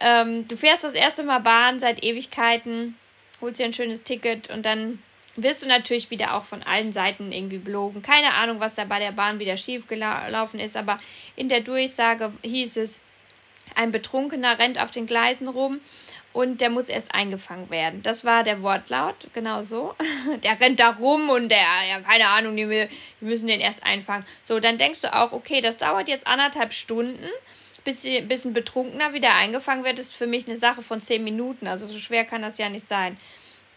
Ähm, du fährst das erste Mal Bahn seit Ewigkeiten, holst dir ein schönes Ticket und dann wirst du natürlich wieder auch von allen Seiten irgendwie belogen. Keine Ahnung, was da bei der Bahn wieder schief gelaufen ist, aber in der Durchsage hieß es, ein Betrunkener rennt auf den Gleisen rum und der muss erst eingefangen werden. Das war der Wortlaut, genau so. <laughs> Der rennt da rum und der, ja, keine Ahnung, die, die müssen den erst einfangen. So, dann denkst du auch, okay, das dauert jetzt anderthalb Stunden, bis, bis ein Betrunkener wieder eingefangen wird. Das ist für mich eine Sache von zehn Minuten. Also so schwer kann das ja nicht sein.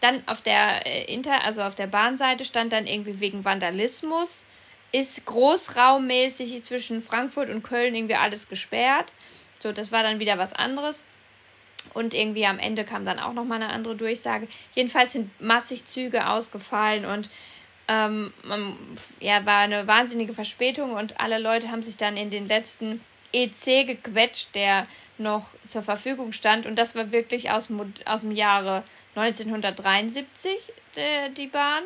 Dann auf der äh, Inter, also auf der Bahnseite stand dann irgendwie wegen Vandalismus. Ist großraummäßig zwischen Frankfurt und Köln irgendwie alles gesperrt. So, das war dann wieder was anderes. Und irgendwie am Ende kam dann auch nochmal eine andere Durchsage. Jedenfalls sind massig Züge ausgefallen und ähm, ja, war eine wahnsinnige Verspätung und alle Leute haben sich dann in den letzten EC gequetscht, der noch zur Verfügung stand. Und das war wirklich aus, aus dem Jahre 1973 äh, die Bahn.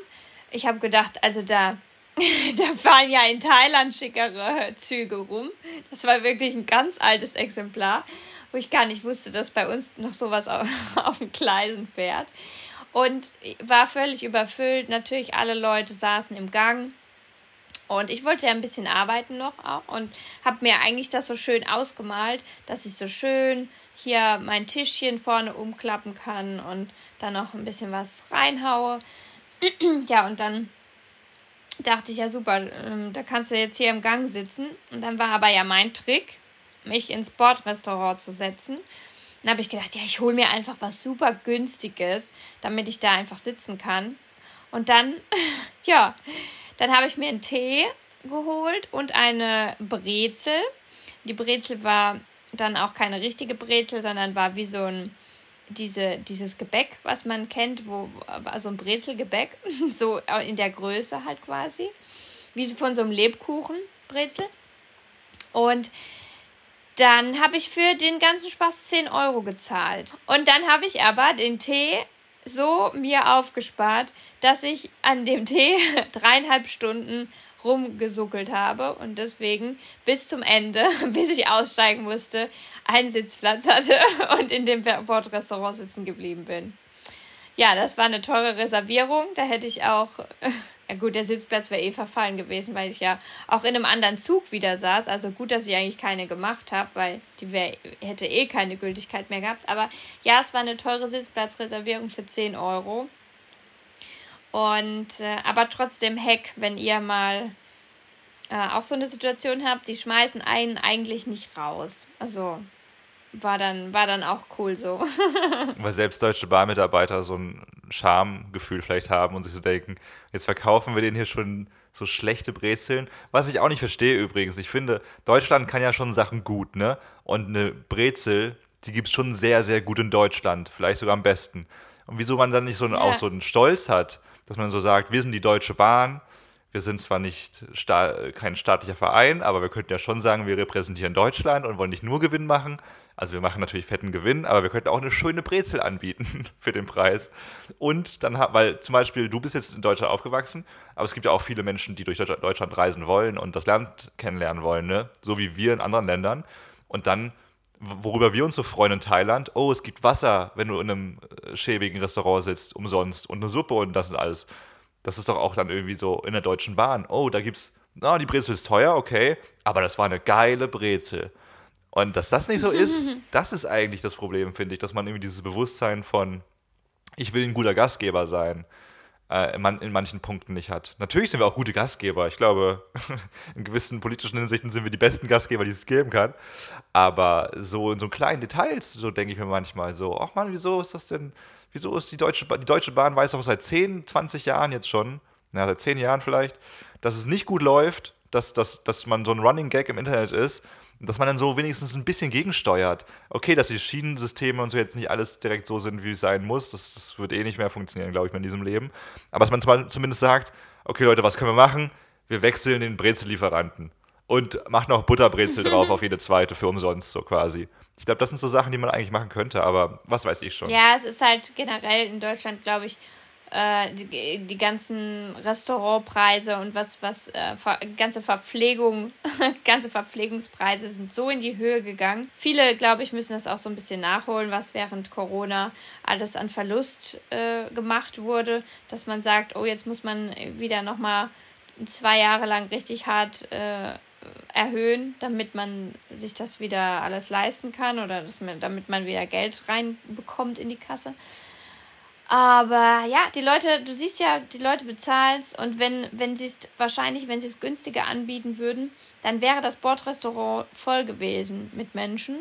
Ich habe gedacht, also da, <laughs> da fahren ja in Thailand schickere Züge rum. Das war wirklich ein ganz altes Exemplar, wo ich gar nicht wusste, dass bei uns noch sowas auf, <laughs> auf den Gleisen fährt. Und war völlig überfüllt. Natürlich alle Leute saßen im Gang. Und ich wollte ja ein bisschen arbeiten noch auch und habe mir eigentlich das so schön ausgemalt, dass ich so schön hier mein Tischchen vorne umklappen kann und dann noch ein bisschen was reinhaue. <clears throat> ja, und dann dachte ich ja super, ähm, da kannst du jetzt hier im Gang sitzen. Und dann war aber ja mein Trick, mich ins Bordrestaurant zu setzen. Dann habe ich gedacht, ja, ich hole mir einfach was super günstiges, damit ich da einfach sitzen kann. Und dann, <laughs> ja, dann habe ich mir einen Tee geholt und eine Brezel. Die Brezel war dann auch keine richtige Brezel, sondern war wie so ein diese, dieses Gebäck, was man kennt, wo also ein Brezelgebäck, <laughs> so in der Größe halt quasi, wie von so einem Lebkuchenbrezel. Und dann habe ich für den ganzen Spaß 10 Euro gezahlt. Und dann habe ich aber den Tee so mir aufgespart, dass ich an dem Tee <laughs> dreieinhalb Stunden rumgesuckelt habe und deswegen bis zum Ende, <laughs> bis ich aussteigen musste, einen Sitzplatz hatte <laughs> und in dem Bordrestaurant sitzen geblieben bin. Ja, das war eine teure Reservierung. Da hätte ich auch, <laughs> ja gut, der Sitzplatz wäre eh verfallen gewesen, weil ich ja auch in einem anderen Zug wieder saß. Also gut, dass ich eigentlich keine gemacht habe, weil die wär, hätte eh keine Gültigkeit mehr gehabt. Aber ja, es war eine teure Sitzplatzreservierung für 10 Euro. Und äh, aber trotzdem Heck, wenn ihr mal äh, auch so eine Situation habt, die schmeißen einen eigentlich nicht raus. Also war dann, war dann auch cool so. <laughs> Weil selbst deutsche Bahnmitarbeiter so ein Schamgefühl vielleicht haben und sich so denken, jetzt verkaufen wir denen hier schon so schlechte Brezeln. Was ich auch nicht verstehe übrigens. Ich finde, Deutschland kann ja schon Sachen gut, ne? Und eine Brezel, die gibt es schon sehr, sehr gut in Deutschland. Vielleicht sogar am besten. Und wieso man dann nicht so einen, ja. auch so einen Stolz hat, dass man so sagt, wir sind die Deutsche Bahn, wir sind zwar nicht sta kein staatlicher Verein, aber wir könnten ja schon sagen, wir repräsentieren Deutschland und wollen nicht nur Gewinn machen. Also wir machen natürlich fetten Gewinn, aber wir könnten auch eine schöne Brezel anbieten <laughs> für den Preis. Und dann, weil zum Beispiel du bist jetzt in Deutschland aufgewachsen, aber es gibt ja auch viele Menschen, die durch Deutschland reisen wollen und das Land kennenlernen wollen, ne? so wie wir in anderen Ländern. Und dann worüber wir uns so freuen in Thailand, oh, es gibt Wasser, wenn du in einem äh, schäbigen Restaurant sitzt, umsonst und eine Suppe und das und alles. Das ist doch auch dann irgendwie so in der Deutschen Bahn. Oh, da gibt's, na, oh, die Brezel ist teuer, okay, aber das war eine geile Brezel. Und dass das nicht so ist, <laughs> das ist eigentlich das Problem, finde ich, dass man irgendwie dieses Bewusstsein von, ich will ein guter Gastgeber sein, äh, in, manchen Punkten nicht hat. Natürlich sind wir auch gute Gastgeber. Ich glaube, <laughs> in gewissen politischen Hinsichten sind wir die besten Gastgeber, die es geben kann. Aber so in so kleinen Details, so denke ich mir manchmal so, ach man, wieso ist das denn, wieso ist die Deutsche, die Deutsche Bahn weiß auch seit 10, 20 Jahren jetzt schon, na, seit 10 Jahren vielleicht, dass es nicht gut läuft, dass, dass, dass man so ein Running Gag im Internet ist dass man dann so wenigstens ein bisschen gegensteuert. Okay, dass die Schienensysteme und so jetzt nicht alles direkt so sind, wie es sein muss, das, das wird eh nicht mehr funktionieren, glaube ich, in diesem Leben. Aber dass man zumindest sagt, okay Leute, was können wir machen? Wir wechseln den Brezellieferanten und machen noch Butterbrezel drauf <laughs> auf jede zweite für umsonst, so quasi. Ich glaube, das sind so Sachen, die man eigentlich machen könnte, aber was weiß ich schon. Ja, es ist halt generell in Deutschland, glaube ich, äh, die, die, ganzen Restaurantpreise und was, was äh, ver ganze Verpflegung, <laughs> ganze Verpflegungspreise sind so in die Höhe gegangen. Viele, glaube ich, müssen das auch so ein bisschen nachholen, was während Corona alles an Verlust äh, gemacht wurde, dass man sagt, oh, jetzt muss man wieder nochmal zwei Jahre lang richtig hart äh, erhöhen, damit man sich das wieder alles leisten kann oder dass man, damit man wieder Geld reinbekommt in die Kasse. Aber ja, die Leute, du siehst ja, die Leute bezahlen es und wenn, wenn sie es wahrscheinlich, wenn sie es günstiger anbieten würden, dann wäre das Bordrestaurant voll gewesen mit Menschen.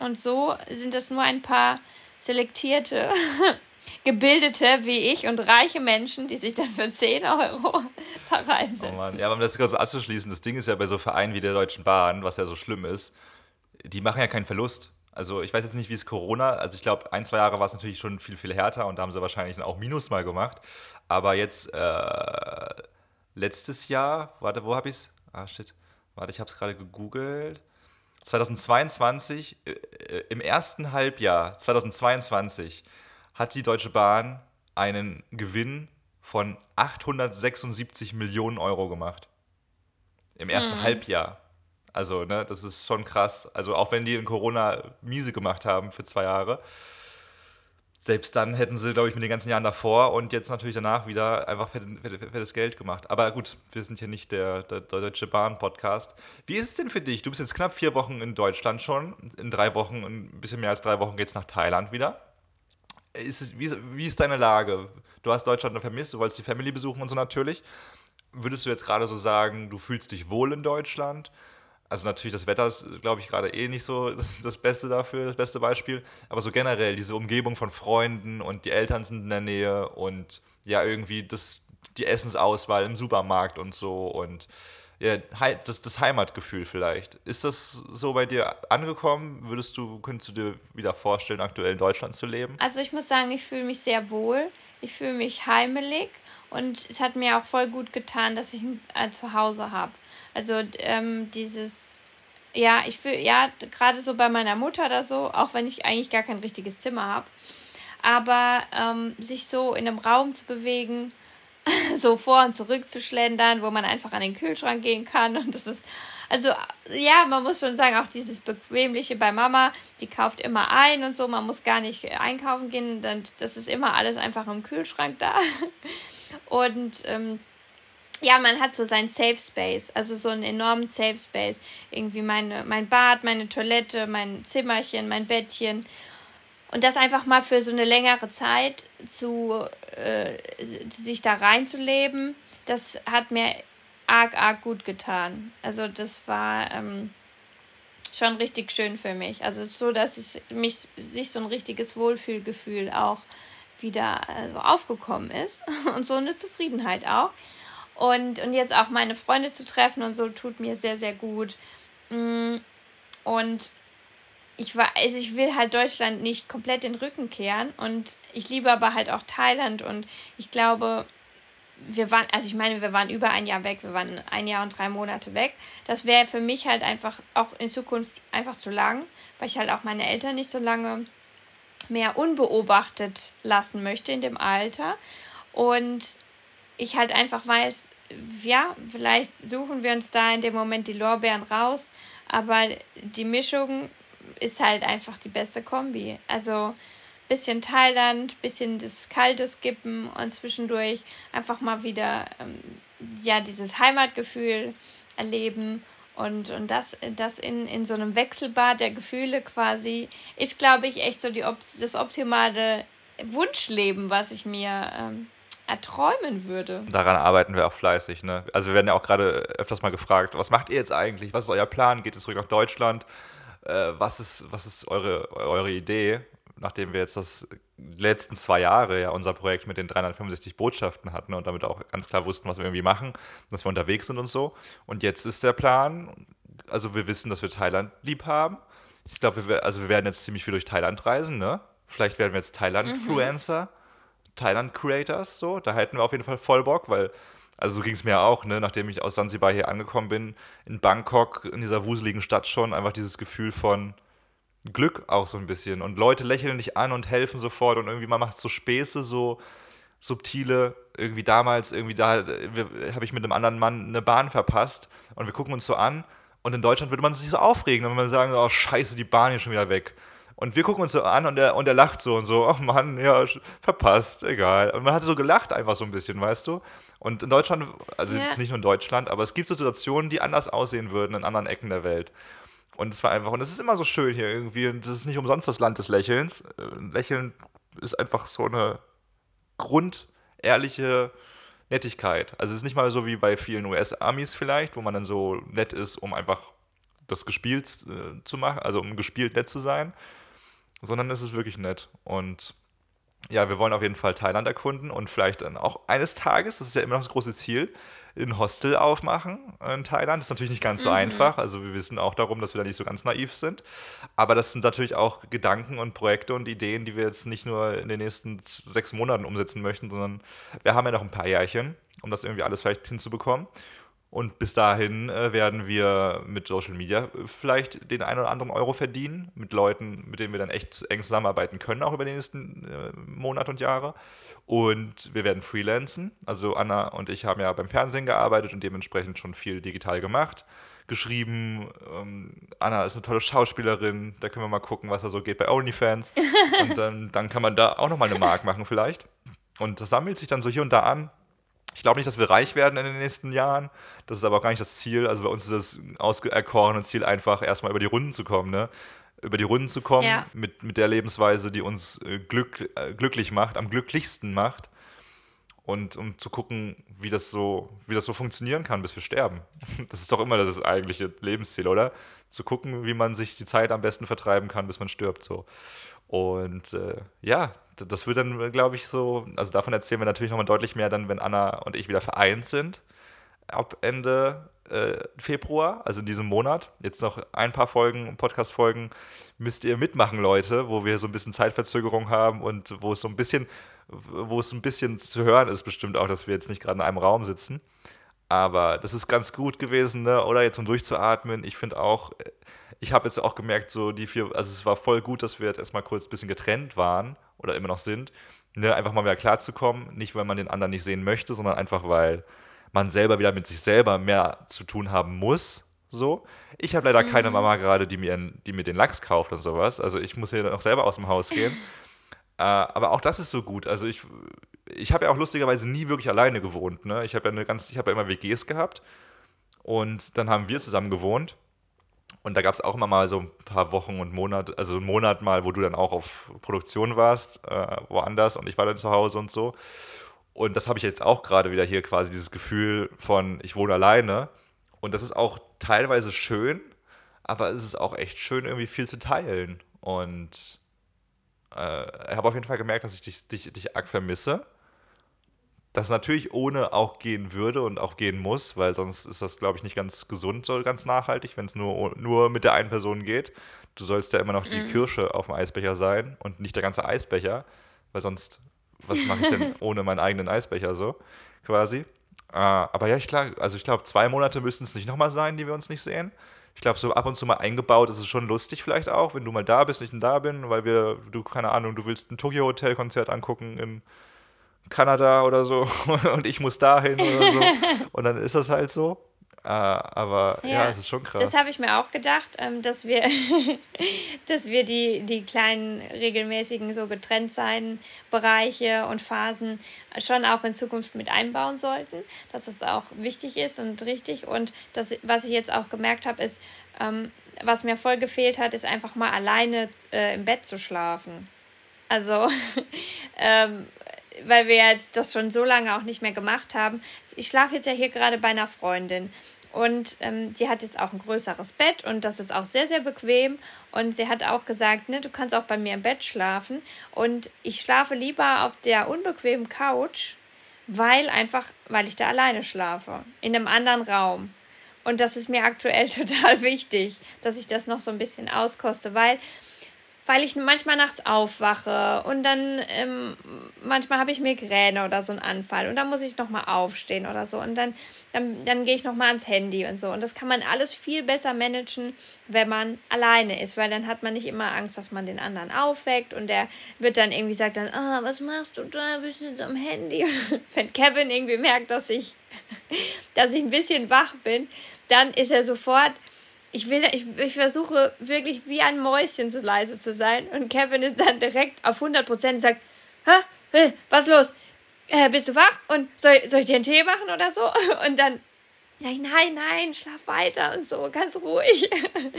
Und so sind das nur ein paar selektierte, <laughs> gebildete wie ich und reiche Menschen, die sich dann für 10 Euro da reinsetzen. Oh Mann. Ja, aber um das kurz abzuschließen, das Ding ist ja bei so Vereinen wie der Deutschen Bahn, was ja so schlimm ist, die machen ja keinen Verlust. Also ich weiß jetzt nicht, wie es Corona, also ich glaube, ein, zwei Jahre war es natürlich schon viel, viel härter und da haben sie wahrscheinlich dann auch Minus mal gemacht. Aber jetzt äh, letztes Jahr, warte, wo habe ich es? Ah, shit. Warte, ich habe es gerade gegoogelt. 2022, äh, äh, im ersten Halbjahr 2022 hat die Deutsche Bahn einen Gewinn von 876 Millionen Euro gemacht. Im ersten hm. Halbjahr. Also, ne, das ist schon krass. Also, auch wenn die in Corona miese gemacht haben für zwei Jahre, selbst dann hätten sie, glaube ich, mit den ganzen Jahren davor und jetzt natürlich danach wieder einfach fettes, fettes Geld gemacht. Aber gut, wir sind hier nicht der, der, der Deutsche Bahn-Podcast. Wie ist es denn für dich? Du bist jetzt knapp vier Wochen in Deutschland schon. In drei Wochen, ein bisschen mehr als drei Wochen geht es nach Thailand wieder. Ist es, wie, wie ist deine Lage? Du hast Deutschland vermisst, du wolltest die Family besuchen und so natürlich. Würdest du jetzt gerade so sagen, du fühlst dich wohl in Deutschland? Also natürlich, das Wetter ist, glaube ich, gerade eh nicht so das, das, Beste dafür, das beste Beispiel. Aber so generell, diese Umgebung von Freunden und die Eltern sind in der Nähe und ja, irgendwie das, die Essensauswahl im Supermarkt und so. Und ja, das, das Heimatgefühl vielleicht. Ist das so bei dir angekommen? Würdest du, könntest du dir wieder vorstellen, aktuell in Deutschland zu leben? Also ich muss sagen, ich fühle mich sehr wohl. Ich fühle mich heimelig und es hat mir auch voll gut getan, dass ich ein Zuhause habe. Also ähm, dieses, ja, ich fühle, ja, gerade so bei meiner Mutter oder so, auch wenn ich eigentlich gar kein richtiges Zimmer habe, aber ähm, sich so in einem Raum zu bewegen, <laughs> so vor und zurück zu schlendern, wo man einfach an den Kühlschrank gehen kann. Und das ist, also ja, man muss schon sagen, auch dieses Bequemliche bei Mama, die kauft immer ein und so, man muss gar nicht einkaufen gehen, dann, das ist immer alles einfach im Kühlschrank da. <laughs> Und ähm, ja, man hat so seinen Safe Space, also so einen enormen Safe Space. Irgendwie meine, mein Bad, meine Toilette, mein Zimmerchen, mein Bettchen. Und das einfach mal für so eine längere Zeit zu äh, sich da reinzuleben, das hat mir arg, arg gut getan. Also das war ähm, schon richtig schön für mich. Also so, dass ich mich sich so ein richtiges Wohlfühlgefühl auch wieder also aufgekommen ist <laughs> und so eine Zufriedenheit auch. Und, und jetzt auch meine Freunde zu treffen und so tut mir sehr, sehr gut. Mm, und ich war, also ich will halt Deutschland nicht komplett den Rücken kehren und ich liebe aber halt auch Thailand und ich glaube, wir waren, also ich meine, wir waren über ein Jahr weg, wir waren ein Jahr und drei Monate weg. Das wäre für mich halt einfach auch in Zukunft einfach zu lang, weil ich halt auch meine Eltern nicht so lange mehr unbeobachtet lassen möchte in dem Alter. Und ich halt einfach weiß, ja, vielleicht suchen wir uns da in dem Moment die Lorbeeren raus, aber die Mischung ist halt einfach die beste Kombi. Also bisschen Thailand, bisschen das kalte Skippen und zwischendurch einfach mal wieder ähm, ja dieses Heimatgefühl erleben und, und das, das in, in so einem Wechselbad der Gefühle quasi ist, glaube ich, echt so die, das optimale Wunschleben, was ich mir ähm, erträumen würde. Daran arbeiten wir auch fleißig. Ne? Also wir werden ja auch gerade öfters mal gefragt, was macht ihr jetzt eigentlich? Was ist euer Plan? Geht es zurück nach Deutschland? Äh, was, ist, was ist eure, eure Idee, nachdem wir jetzt das letzten zwei Jahre ja unser Projekt mit den 365 Botschaften hatten und damit auch ganz klar wussten, was wir irgendwie machen, dass wir unterwegs sind und so. Und jetzt ist der Plan, also wir wissen, dass wir Thailand lieb haben. Ich glaube, wir, also wir werden jetzt ziemlich viel durch Thailand reisen, ne? Vielleicht werden wir jetzt Thailand-Influencer, mhm. Thailand-Creators, so. Da hätten wir auf jeden Fall voll Bock, weil also so ging es mir auch, ne? nachdem ich aus Sansibar hier angekommen bin, in Bangkok, in dieser wuseligen Stadt schon, einfach dieses Gefühl von Glück auch so ein bisschen. Und Leute lächeln dich an und helfen sofort und irgendwie man macht so Späße, so subtile, irgendwie damals, irgendwie da habe ich mit einem anderen Mann eine Bahn verpasst und wir gucken uns so an und in Deutschland würde man sich so aufregen, wenn man sagen, oh scheiße, die Bahn ist schon wieder weg. Und wir gucken uns so an und er, und er lacht so und so, ach Mann, ja, verpasst, egal. Und man hat so gelacht einfach so ein bisschen, weißt du? Und in Deutschland, also ja. jetzt nicht nur in Deutschland, aber es gibt so Situationen, die anders aussehen würden in anderen Ecken der Welt. Und es war einfach, und es ist immer so schön hier irgendwie, und das ist nicht umsonst das Land des Lächelns. Äh, Lächeln ist einfach so eine grundehrliche Nettigkeit. Also es ist nicht mal so wie bei vielen US-Amis vielleicht, wo man dann so nett ist, um einfach das gespielt äh, zu machen, also um gespielt nett zu sein, sondern es ist wirklich nett. Und ja, wir wollen auf jeden Fall Thailand erkunden und vielleicht dann auch eines Tages, das ist ja immer noch das große Ziel, ein Hostel aufmachen in Thailand. Das ist natürlich nicht ganz so mhm. einfach. Also wir wissen auch darum, dass wir da nicht so ganz naiv sind. Aber das sind natürlich auch Gedanken und Projekte und Ideen, die wir jetzt nicht nur in den nächsten sechs Monaten umsetzen möchten, sondern wir haben ja noch ein paar Jährchen, um das irgendwie alles vielleicht hinzubekommen. Und bis dahin äh, werden wir mit Social Media vielleicht den einen oder anderen Euro verdienen, mit Leuten, mit denen wir dann echt eng zusammenarbeiten können, auch über die nächsten äh, Monate und Jahre. Und wir werden freelancen. Also Anna und ich haben ja beim Fernsehen gearbeitet und dementsprechend schon viel digital gemacht, geschrieben. Ähm, Anna ist eine tolle Schauspielerin, da können wir mal gucken, was da so geht bei OnlyFans. <laughs> und dann, dann kann man da auch nochmal eine Mark machen vielleicht. Und das sammelt sich dann so hier und da an. Ich glaube nicht, dass wir reich werden in den nächsten Jahren. Das ist aber auch gar nicht das Ziel. Also bei uns ist das auserkorene Ziel einfach erstmal über die Runden zu kommen, ne? Über die Runden zu kommen ja. mit, mit der Lebensweise, die uns äh, glück, äh, glücklich macht, am glücklichsten macht. Und um zu gucken, wie das so, wie das so funktionieren kann, bis wir sterben. <laughs> Das ist doch immer das eigentliche Lebensziel, oder? Zu gucken, wie man sich die Zeit am besten vertreiben kann, bis man stirbt. So. Und äh, ja, das wird dann, glaube ich, so, also davon erzählen wir natürlich nochmal deutlich mehr dann, wenn Anna und ich wieder vereint sind. ab Ende äh, Februar, also in diesem Monat. Jetzt noch ein paar Folgen, Podcast-Folgen, müsst ihr mitmachen, Leute, wo wir so ein bisschen Zeitverzögerung haben und wo es so ein bisschen, wo es ein bisschen zu hören ist, bestimmt auch, dass wir jetzt nicht gerade in einem Raum sitzen. Aber das ist ganz gut gewesen, ne? oder jetzt um durchzuatmen. Ich finde auch, ich habe jetzt auch gemerkt, so die vier, also es war voll gut, dass wir jetzt erstmal kurz ein bisschen getrennt waren oder immer noch sind. Ne? Einfach mal wieder klarzukommen. Nicht, weil man den anderen nicht sehen möchte, sondern einfach, weil man selber wieder mit sich selber mehr zu tun haben muss. So. Ich habe leider mhm. keine Mama gerade, die mir, die mir den Lachs kauft und sowas. Also ich muss hier noch selber aus dem Haus gehen. <laughs> äh, aber auch das ist so gut. Also ich, ich habe ja auch lustigerweise nie wirklich alleine gewohnt. Ne? Ich habe ja eine ganz, ich habe ja immer WGs gehabt. Und dann haben wir zusammen gewohnt. Und da gab es auch immer mal so ein paar Wochen und Monate, also einen Monat mal, wo du dann auch auf Produktion warst, äh, woanders und ich war dann zu Hause und so. Und das habe ich jetzt auch gerade wieder hier quasi, dieses Gefühl von, ich wohne alleine. Und das ist auch teilweise schön, aber es ist auch echt schön, irgendwie viel zu teilen. Und äh, ich habe auf jeden Fall gemerkt, dass ich dich, dich, dich arg vermisse. Das natürlich ohne auch gehen würde und auch gehen muss, weil sonst ist das, glaube ich, nicht ganz gesund, so ganz nachhaltig, wenn es nur, nur mit der einen Person geht. Du sollst ja immer noch die mhm. Kirsche auf dem Eisbecher sein und nicht der ganze Eisbecher, weil sonst was mache ich denn <laughs> ohne meinen eigenen Eisbecher so, quasi. Äh, aber ja, ich klar, also ich glaube, zwei Monate müssten es nicht nochmal sein, die wir uns nicht sehen. Ich glaube, so ab und zu mal eingebaut ist es schon lustig vielleicht auch, wenn du mal da bist, ich nicht da bin, weil wir, du, keine Ahnung, du willst ein Tokyo Hotel Konzert angucken in Kanada oder so <laughs> und ich muss dahin oder so. <laughs> Und dann ist das halt so. Äh, aber ja, ja, es ist schon krass. Das habe ich mir auch gedacht, ähm, dass wir, <laughs> dass wir die, die kleinen regelmäßigen so getrennt sein Bereiche und Phasen schon auch in Zukunft mit einbauen sollten, dass das auch wichtig ist und richtig. Und das, was ich jetzt auch gemerkt habe, ist, ähm, was mir voll gefehlt hat, ist einfach mal alleine äh, im Bett zu schlafen. Also, ähm, weil wir jetzt das schon so lange auch nicht mehr gemacht haben. Ich schlafe jetzt ja hier gerade bei einer Freundin und ähm, die hat jetzt auch ein größeres Bett und das ist auch sehr, sehr bequem. Und sie hat auch gesagt, ne, du kannst auch bei mir im Bett schlafen. Und ich schlafe lieber auf der unbequemen Couch, weil einfach, weil ich da alleine schlafe. In einem anderen Raum. Und das ist mir aktuell <laughs> total wichtig, dass ich das noch so ein bisschen auskoste, weil weil ich manchmal nachts aufwache und dann ähm, manchmal habe ich Migräne oder so einen Anfall und dann muss ich nochmal aufstehen oder so und dann, dann, dann gehe ich nochmal ans Handy und so. Und das kann man alles viel besser managen, wenn man alleine ist, weil dann hat man nicht immer Angst, dass man den anderen aufweckt und der wird dann irgendwie sagt dann, ah, was machst du da, bist du jetzt am Handy? Und <laughs> wenn Kevin irgendwie merkt, dass ich, <laughs> dass ich ein bisschen wach bin, dann ist er sofort ich will, ich, ich versuche wirklich wie ein Mäuschen so leise zu sein. Und Kevin ist dann direkt auf 100% und sagt, Hä? Was los? Äh, bist du wach? Und soll, soll ich dir einen Tee machen oder so? <laughs> Und dann, nein, nein, nein, schlaf weiter und so, ganz ruhig.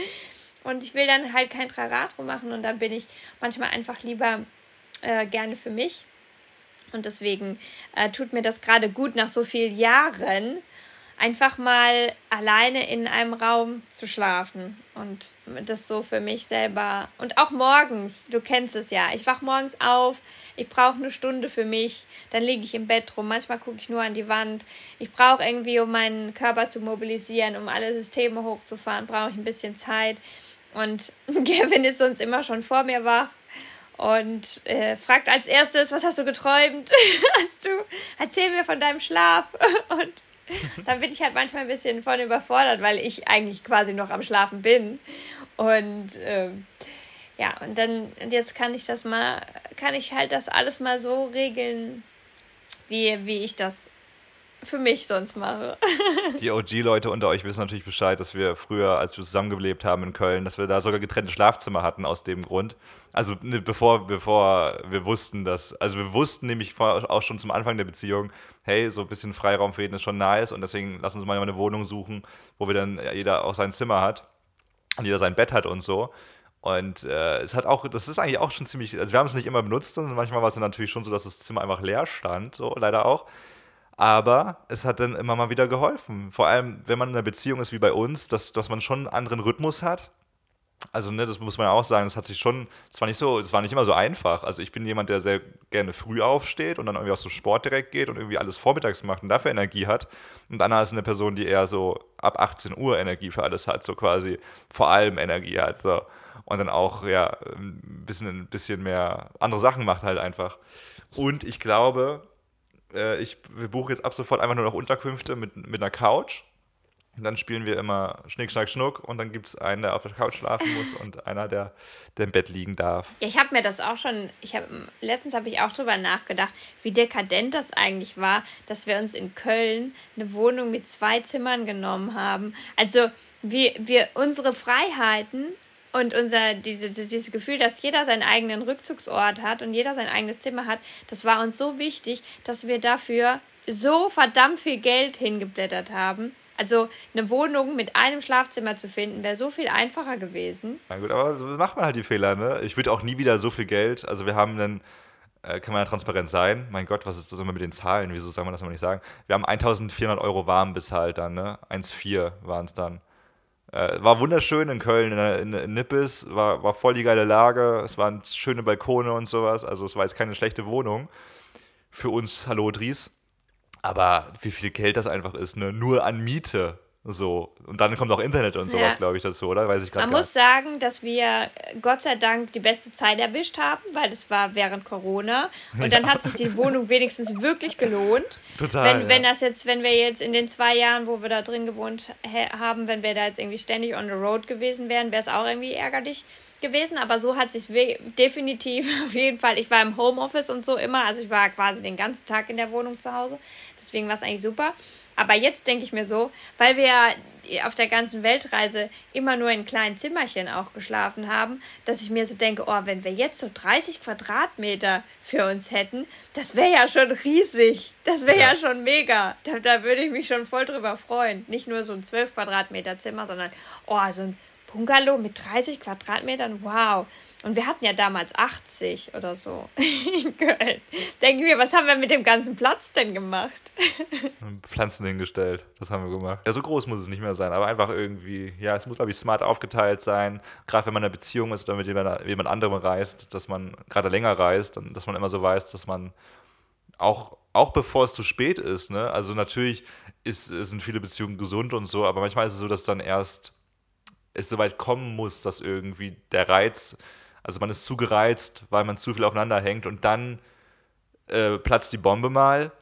<laughs> Und ich will dann halt kein Trarat machen und dann bin ich manchmal einfach lieber äh, gerne für mich. Und deswegen äh, tut mir das gerade gut nach so vielen Jahren, einfach mal alleine in einem Raum zu schlafen und das so für mich selber und auch morgens, du kennst es ja, ich wach morgens auf, ich brauche eine Stunde für mich, dann liege ich im Bett rum, manchmal gucke ich nur an die Wand. Ich brauche irgendwie, um meinen Körper zu mobilisieren, um alle Systeme hochzufahren, brauche ich ein bisschen Zeit und <laughs> Kevin ist sonst immer schon vor mir wach und äh, fragt als erstes, was hast du geträumt? <laughs> hast du? Erzähl mir von deinem Schlaf <laughs> und <laughs> dann bin ich halt manchmal ein bisschen von überfordert, weil ich eigentlich quasi noch am Schlafen bin. Und ähm, ja, und dann, und jetzt kann ich das mal, kann ich halt das alles mal so regeln, wie, wie ich das für mich sonst mache. <laughs> Die OG-Leute unter euch wissen natürlich Bescheid, dass wir früher, als wir zusammengelebt haben in Köln, dass wir da sogar getrennte Schlafzimmer hatten aus dem Grund. Also ne, bevor, bevor wir wussten, dass, also wir wussten nämlich auch schon zum Anfang der Beziehung, hey, so ein bisschen Freiraum für jeden ist schon nice und deswegen lassen uns mal eine Wohnung suchen, wo wir dann jeder auch sein Zimmer hat und jeder sein Bett hat und so. Und äh, es hat auch, das ist eigentlich auch schon ziemlich, also wir haben es nicht immer benutzt und manchmal war es dann natürlich schon so, dass das Zimmer einfach leer stand, so leider auch. Aber es hat dann immer mal wieder geholfen. Vor allem, wenn man in einer Beziehung ist wie bei uns, dass, dass man schon einen anderen Rhythmus hat. also ne, das muss man ja auch sagen, das hat sich schon, es war nicht so, es war nicht immer so einfach. Also ich bin jemand, der sehr gerne früh aufsteht und dann irgendwie auch so Sport direkt geht und irgendwie alles vormittags macht und dafür Energie hat. Und Anna ist eine Person, die eher so ab 18 Uhr Energie für alles hat, so quasi vor allem Energie hat. So. Und dann auch ja ein bisschen, ein bisschen mehr andere Sachen macht halt einfach. Und ich glaube, äh, ich buche jetzt ab sofort einfach nur noch Unterkünfte mit, mit einer Couch und dann spielen wir immer Schnick, Schnack, Schnuck und dann gibt es einen, der auf der Couch schlafen muss und einer, der, der im Bett liegen darf. Ja, ich habe mir das auch schon, ich hab, letztens habe ich auch drüber nachgedacht, wie dekadent das eigentlich war, dass wir uns in Köln eine Wohnung mit zwei Zimmern genommen haben. Also wir, wir unsere Freiheiten und unser diese, dieses Gefühl, dass jeder seinen eigenen Rückzugsort hat und jeder sein eigenes Zimmer hat, das war uns so wichtig, dass wir dafür so verdammt viel Geld hingeblättert haben also eine Wohnung mit einem Schlafzimmer zu finden, wäre so viel einfacher gewesen. Na gut, aber so macht man halt die Fehler, ne? Ich würde auch nie wieder so viel Geld, also wir haben dann, äh, kann man ja transparent sein, mein Gott, was ist das immer mit den Zahlen, wieso soll man das immer nicht sagen? Wir haben 1400 Euro warm bezahlt dann, ne? 1,4 waren es dann. Äh, war wunderschön in Köln, in, in, Nippes, war, war voll die geile Lage, es waren schöne Balkone und sowas, also es war jetzt keine schlechte Wohnung. Für uns, hallo Dries. Aber wie viel Geld das einfach ist, ne? Nur an Miete. So. Und dann kommt auch Internet und sowas, ja. glaube ich, dazu, oder? Weiß ich gerade Man muss sagen, dass wir Gott sei Dank die beste Zeit erwischt haben, weil es war während Corona. Und dann hat sich die Wohnung wenigstens wirklich gelohnt. Total. Wenn, ja. wenn das jetzt, wenn wir jetzt in den zwei Jahren, wo wir da drin gewohnt haben, wenn wir da jetzt irgendwie ständig on the road gewesen wären, wäre es auch irgendwie ärgerlich gewesen, aber so hat sich definitiv <laughs> auf jeden Fall. Ich war im Homeoffice und so immer, also ich war quasi den ganzen Tag in der Wohnung zu Hause. Deswegen war es eigentlich super. Aber jetzt denke ich mir so, weil wir ja auf der ganzen Weltreise immer nur in kleinen Zimmerchen auch geschlafen haben, dass ich mir so denke, oh, wenn wir jetzt so 30 Quadratmeter für uns hätten, das wäre ja schon riesig. Das wäre ja. ja. schon mega. Da, da würde ich mich schon voll drüber freuen. Nicht nur so ein 12 Quadratmeter Zimmer, sondern oh, so ein Bungalow mit 30 Quadratmetern, wow. Und wir hatten ja damals 80 oder so <laughs> in Köln. Denke mir, was haben wir mit dem ganzen Platz denn gemacht? <laughs> Pflanzen hingestellt, das haben wir gemacht. Ja, so groß muss es nicht mehr sein, aber einfach irgendwie, ja, es muss, glaube ich, smart aufgeteilt sein. Gerade wenn man in einer Beziehung ist oder mit jemand, jemand anderem reist, dass man gerade länger reist, dann, dass man immer so weiß, dass man auch, auch bevor es zu spät ist, ne? Also natürlich ist, sind viele Beziehungen gesund und so, aber manchmal ist es so, dass dann erst es so weit kommen muss, dass irgendwie der Reiz, also man ist zu gereizt, weil man zu viel aufeinander hängt und dann äh, platzt die Bombe mal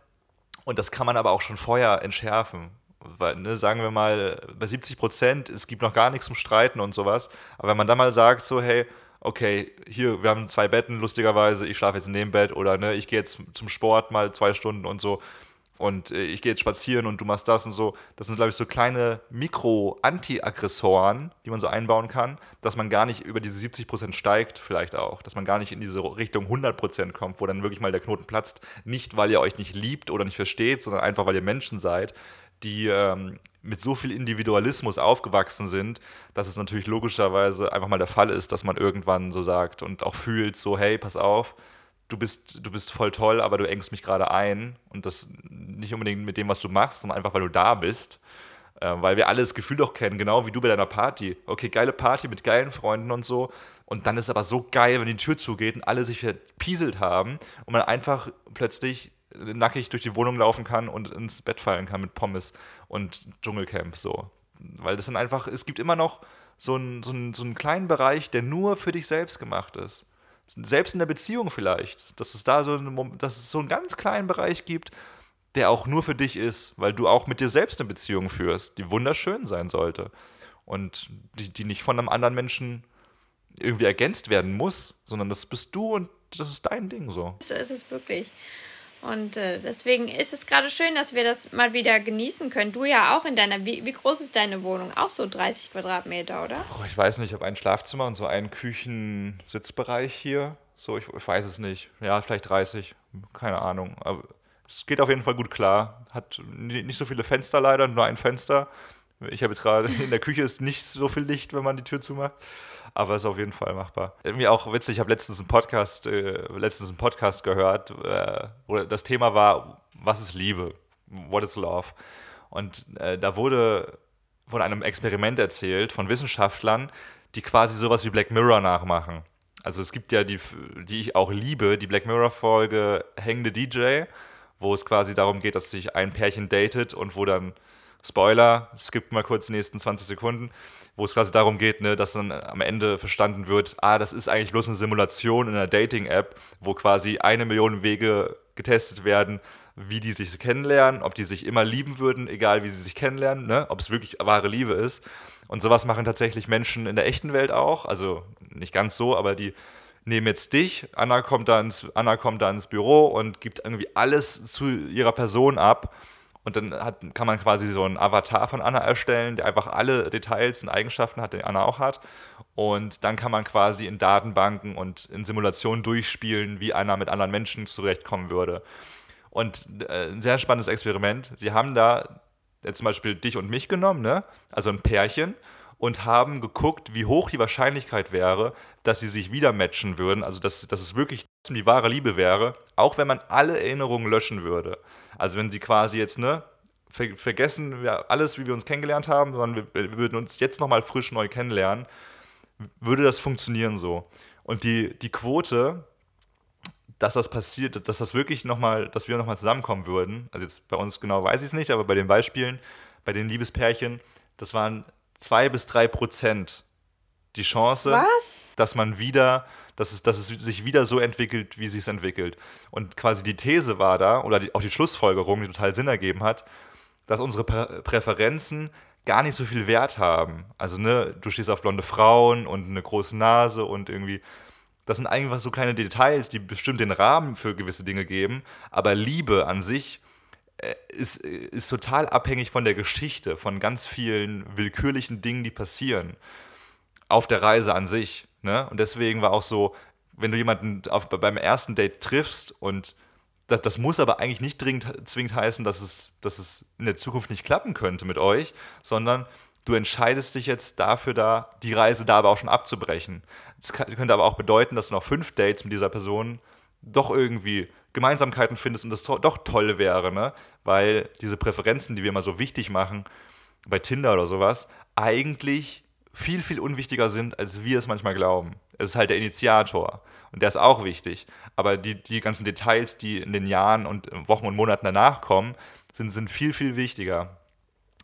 und das kann man aber auch schon vorher entschärfen. Weil, ne, sagen wir mal, bei 70 Prozent, es gibt noch gar nichts zum Streiten und sowas, aber wenn man dann mal sagt, so, hey, okay, hier, wir haben zwei Betten, lustigerweise, ich schlafe jetzt in dem Bett oder ne, ich gehe jetzt zum Sport mal zwei Stunden und so, und äh, ich gehe jetzt spazieren und du machst das und so. Das sind, glaube ich, so kleine Mikro-Anti-Aggressoren, die man so einbauen kann, dass man gar nicht über diese 70% steigt, vielleicht auch. Dass man gar nicht in diese Richtung 100% kommt, wo dann wirklich mal der Knoten platzt. Nicht, weil ihr euch nicht liebt oder nicht versteht, sondern einfach, weil ihr Menschen seid, die ähm, mit so viel Individualismus aufgewachsen sind, dass es natürlich logischerweise einfach mal der Fall ist, dass man irgendwann so sagt und auch fühlt, so, hey, pass auf du bist, du bist voll toll, aber du engst mich gerade ein. Und das nicht unbedingt mit dem, was du machst, sondern einfach, weil du da bist. Äh, weil wir alle das Gefühl doch kennen, genau wie du bei deiner Party. Okay, geile Party mit geilen Freunden und so. Und dann ist es aber so geil, wenn die Tür zugeht und alle sich verpieselt haben und man einfach plötzlich nackig durch die Wohnung laufen kann und ins Bett fallen kann mit Pommes und Dschungelcamp so. Weil das sind einfach, es gibt immer noch so einen, so, einen, so einen kleinen Bereich, der nur für dich selbst gemacht ist selbst in der Beziehung vielleicht, dass es da so, dass es so einen ganz kleinen Bereich gibt, der auch nur für dich ist, weil du auch mit dir selbst eine Beziehung führst, die wunderschön sein sollte und die, die nicht von einem anderen Menschen irgendwie ergänzt werden muss, sondern das bist du und das ist dein Ding so. So ist es wirklich. Und äh, deswegen ist es gerade schön, dass wir das mal wieder genießen können. Du ja auch in deiner. Wie, wie groß ist deine Wohnung? Auch so 30 Quadratmeter, oder? Boah, ich weiß nicht, ich habe ein Schlafzimmer und so einen Küchensitzbereich hier. So, ich, ich, weiß es nicht. Ja, vielleicht 30. Keine Ahnung. Aber es geht auf jeden Fall gut klar. Hat nicht so viele Fenster leider, nur ein Fenster. Ich habe jetzt gerade, in der Küche ist nicht so viel Licht, wenn man die Tür zumacht aber ist auf jeden Fall machbar. Irgendwie auch witzig, ich habe letztens einen Podcast, äh, letztens einen Podcast gehört, äh, wo das Thema war, was ist Liebe? What is love? Und äh, da wurde von einem Experiment erzählt von Wissenschaftlern, die quasi sowas wie Black Mirror nachmachen. Also es gibt ja die, die ich auch liebe, die Black Mirror-Folge Hängende DJ, wo es quasi darum geht, dass sich ein Pärchen datet und wo dann, Spoiler, skippt mal kurz die nächsten 20 Sekunden, wo es quasi darum geht, ne, dass dann am Ende verstanden wird, ah, das ist eigentlich bloß eine Simulation in einer Dating-App, wo quasi eine Million Wege getestet werden, wie die sich kennenlernen, ob die sich immer lieben würden, egal wie sie sich kennenlernen, ne? ob es wirklich wahre Liebe ist. Und sowas machen tatsächlich Menschen in der echten Welt auch. Also nicht ganz so, aber die nehmen jetzt dich, Anna kommt da ins, Anna kommt da ins Büro und gibt irgendwie alles zu ihrer Person ab. Und dann hat, kann man quasi so einen Avatar von Anna erstellen, der einfach alle Details und Eigenschaften hat, die Anna auch hat. Und dann kann man quasi in Datenbanken und in Simulationen durchspielen, wie Anna mit anderen Menschen zurechtkommen würde. Und äh, ein sehr spannendes Experiment. Sie haben da äh, zum Beispiel dich und mich genommen, ne? also ein Pärchen, und haben geguckt, wie hoch die Wahrscheinlichkeit wäre, dass sie sich wieder matchen würden, also dass, dass es wirklich die wahre Liebe wäre, auch wenn man alle Erinnerungen löschen würde. Also wenn sie quasi jetzt, ne, ver vergessen wir alles, wie wir uns kennengelernt haben, sondern wir, wir würden uns jetzt nochmal frisch neu kennenlernen, würde das funktionieren so. Und die, die Quote dass das passiert, dass das wirklich nochmal, dass wir nochmal zusammenkommen würden. Also jetzt bei uns genau weiß ich es nicht, aber bei den Beispielen, bei den Liebespärchen, das waren zwei bis drei Prozent die Chance, Was? dass man wieder, dass es, dass es sich wieder so entwickelt, wie es sich entwickelt. Und quasi die These war da, oder die, auch die Schlussfolgerung, die total Sinn ergeben hat, dass unsere Prä Präferenzen gar nicht so viel Wert haben. Also, ne, du stehst auf blonde Frauen und eine große Nase und irgendwie das sind einfach so kleine Details, die bestimmt den Rahmen für gewisse Dinge geben. Aber Liebe an sich äh, ist, ist total abhängig von der Geschichte, von ganz vielen willkürlichen Dingen, die passieren. Auf der Reise an sich. Ne? Und deswegen war auch so, wenn du jemanden auf, beim ersten Date triffst und das, das, muss aber eigentlich nicht dringend, zwingend heißen, dass es, dass es in der Zukunft nicht klappen könnte mit euch, sondern du entscheidest dich jetzt dafür, da die Reise da aber auch schon abzubrechen. Das könnte aber auch bedeuten, dass du noch fünf Dates mit dieser Person doch irgendwie Gemeinsamkeiten findest und das to doch toll wäre, ne? Weil diese Präferenzen, die wir immer so wichtig machen, bei Tinder oder sowas, eigentlich viel, viel unwichtiger sind, als wir es manchmal glauben. Es ist halt der Initiator und der ist auch wichtig. Aber die, die ganzen Details, die in den Jahren und Wochen und Monaten danach kommen, sind, sind viel, viel wichtiger.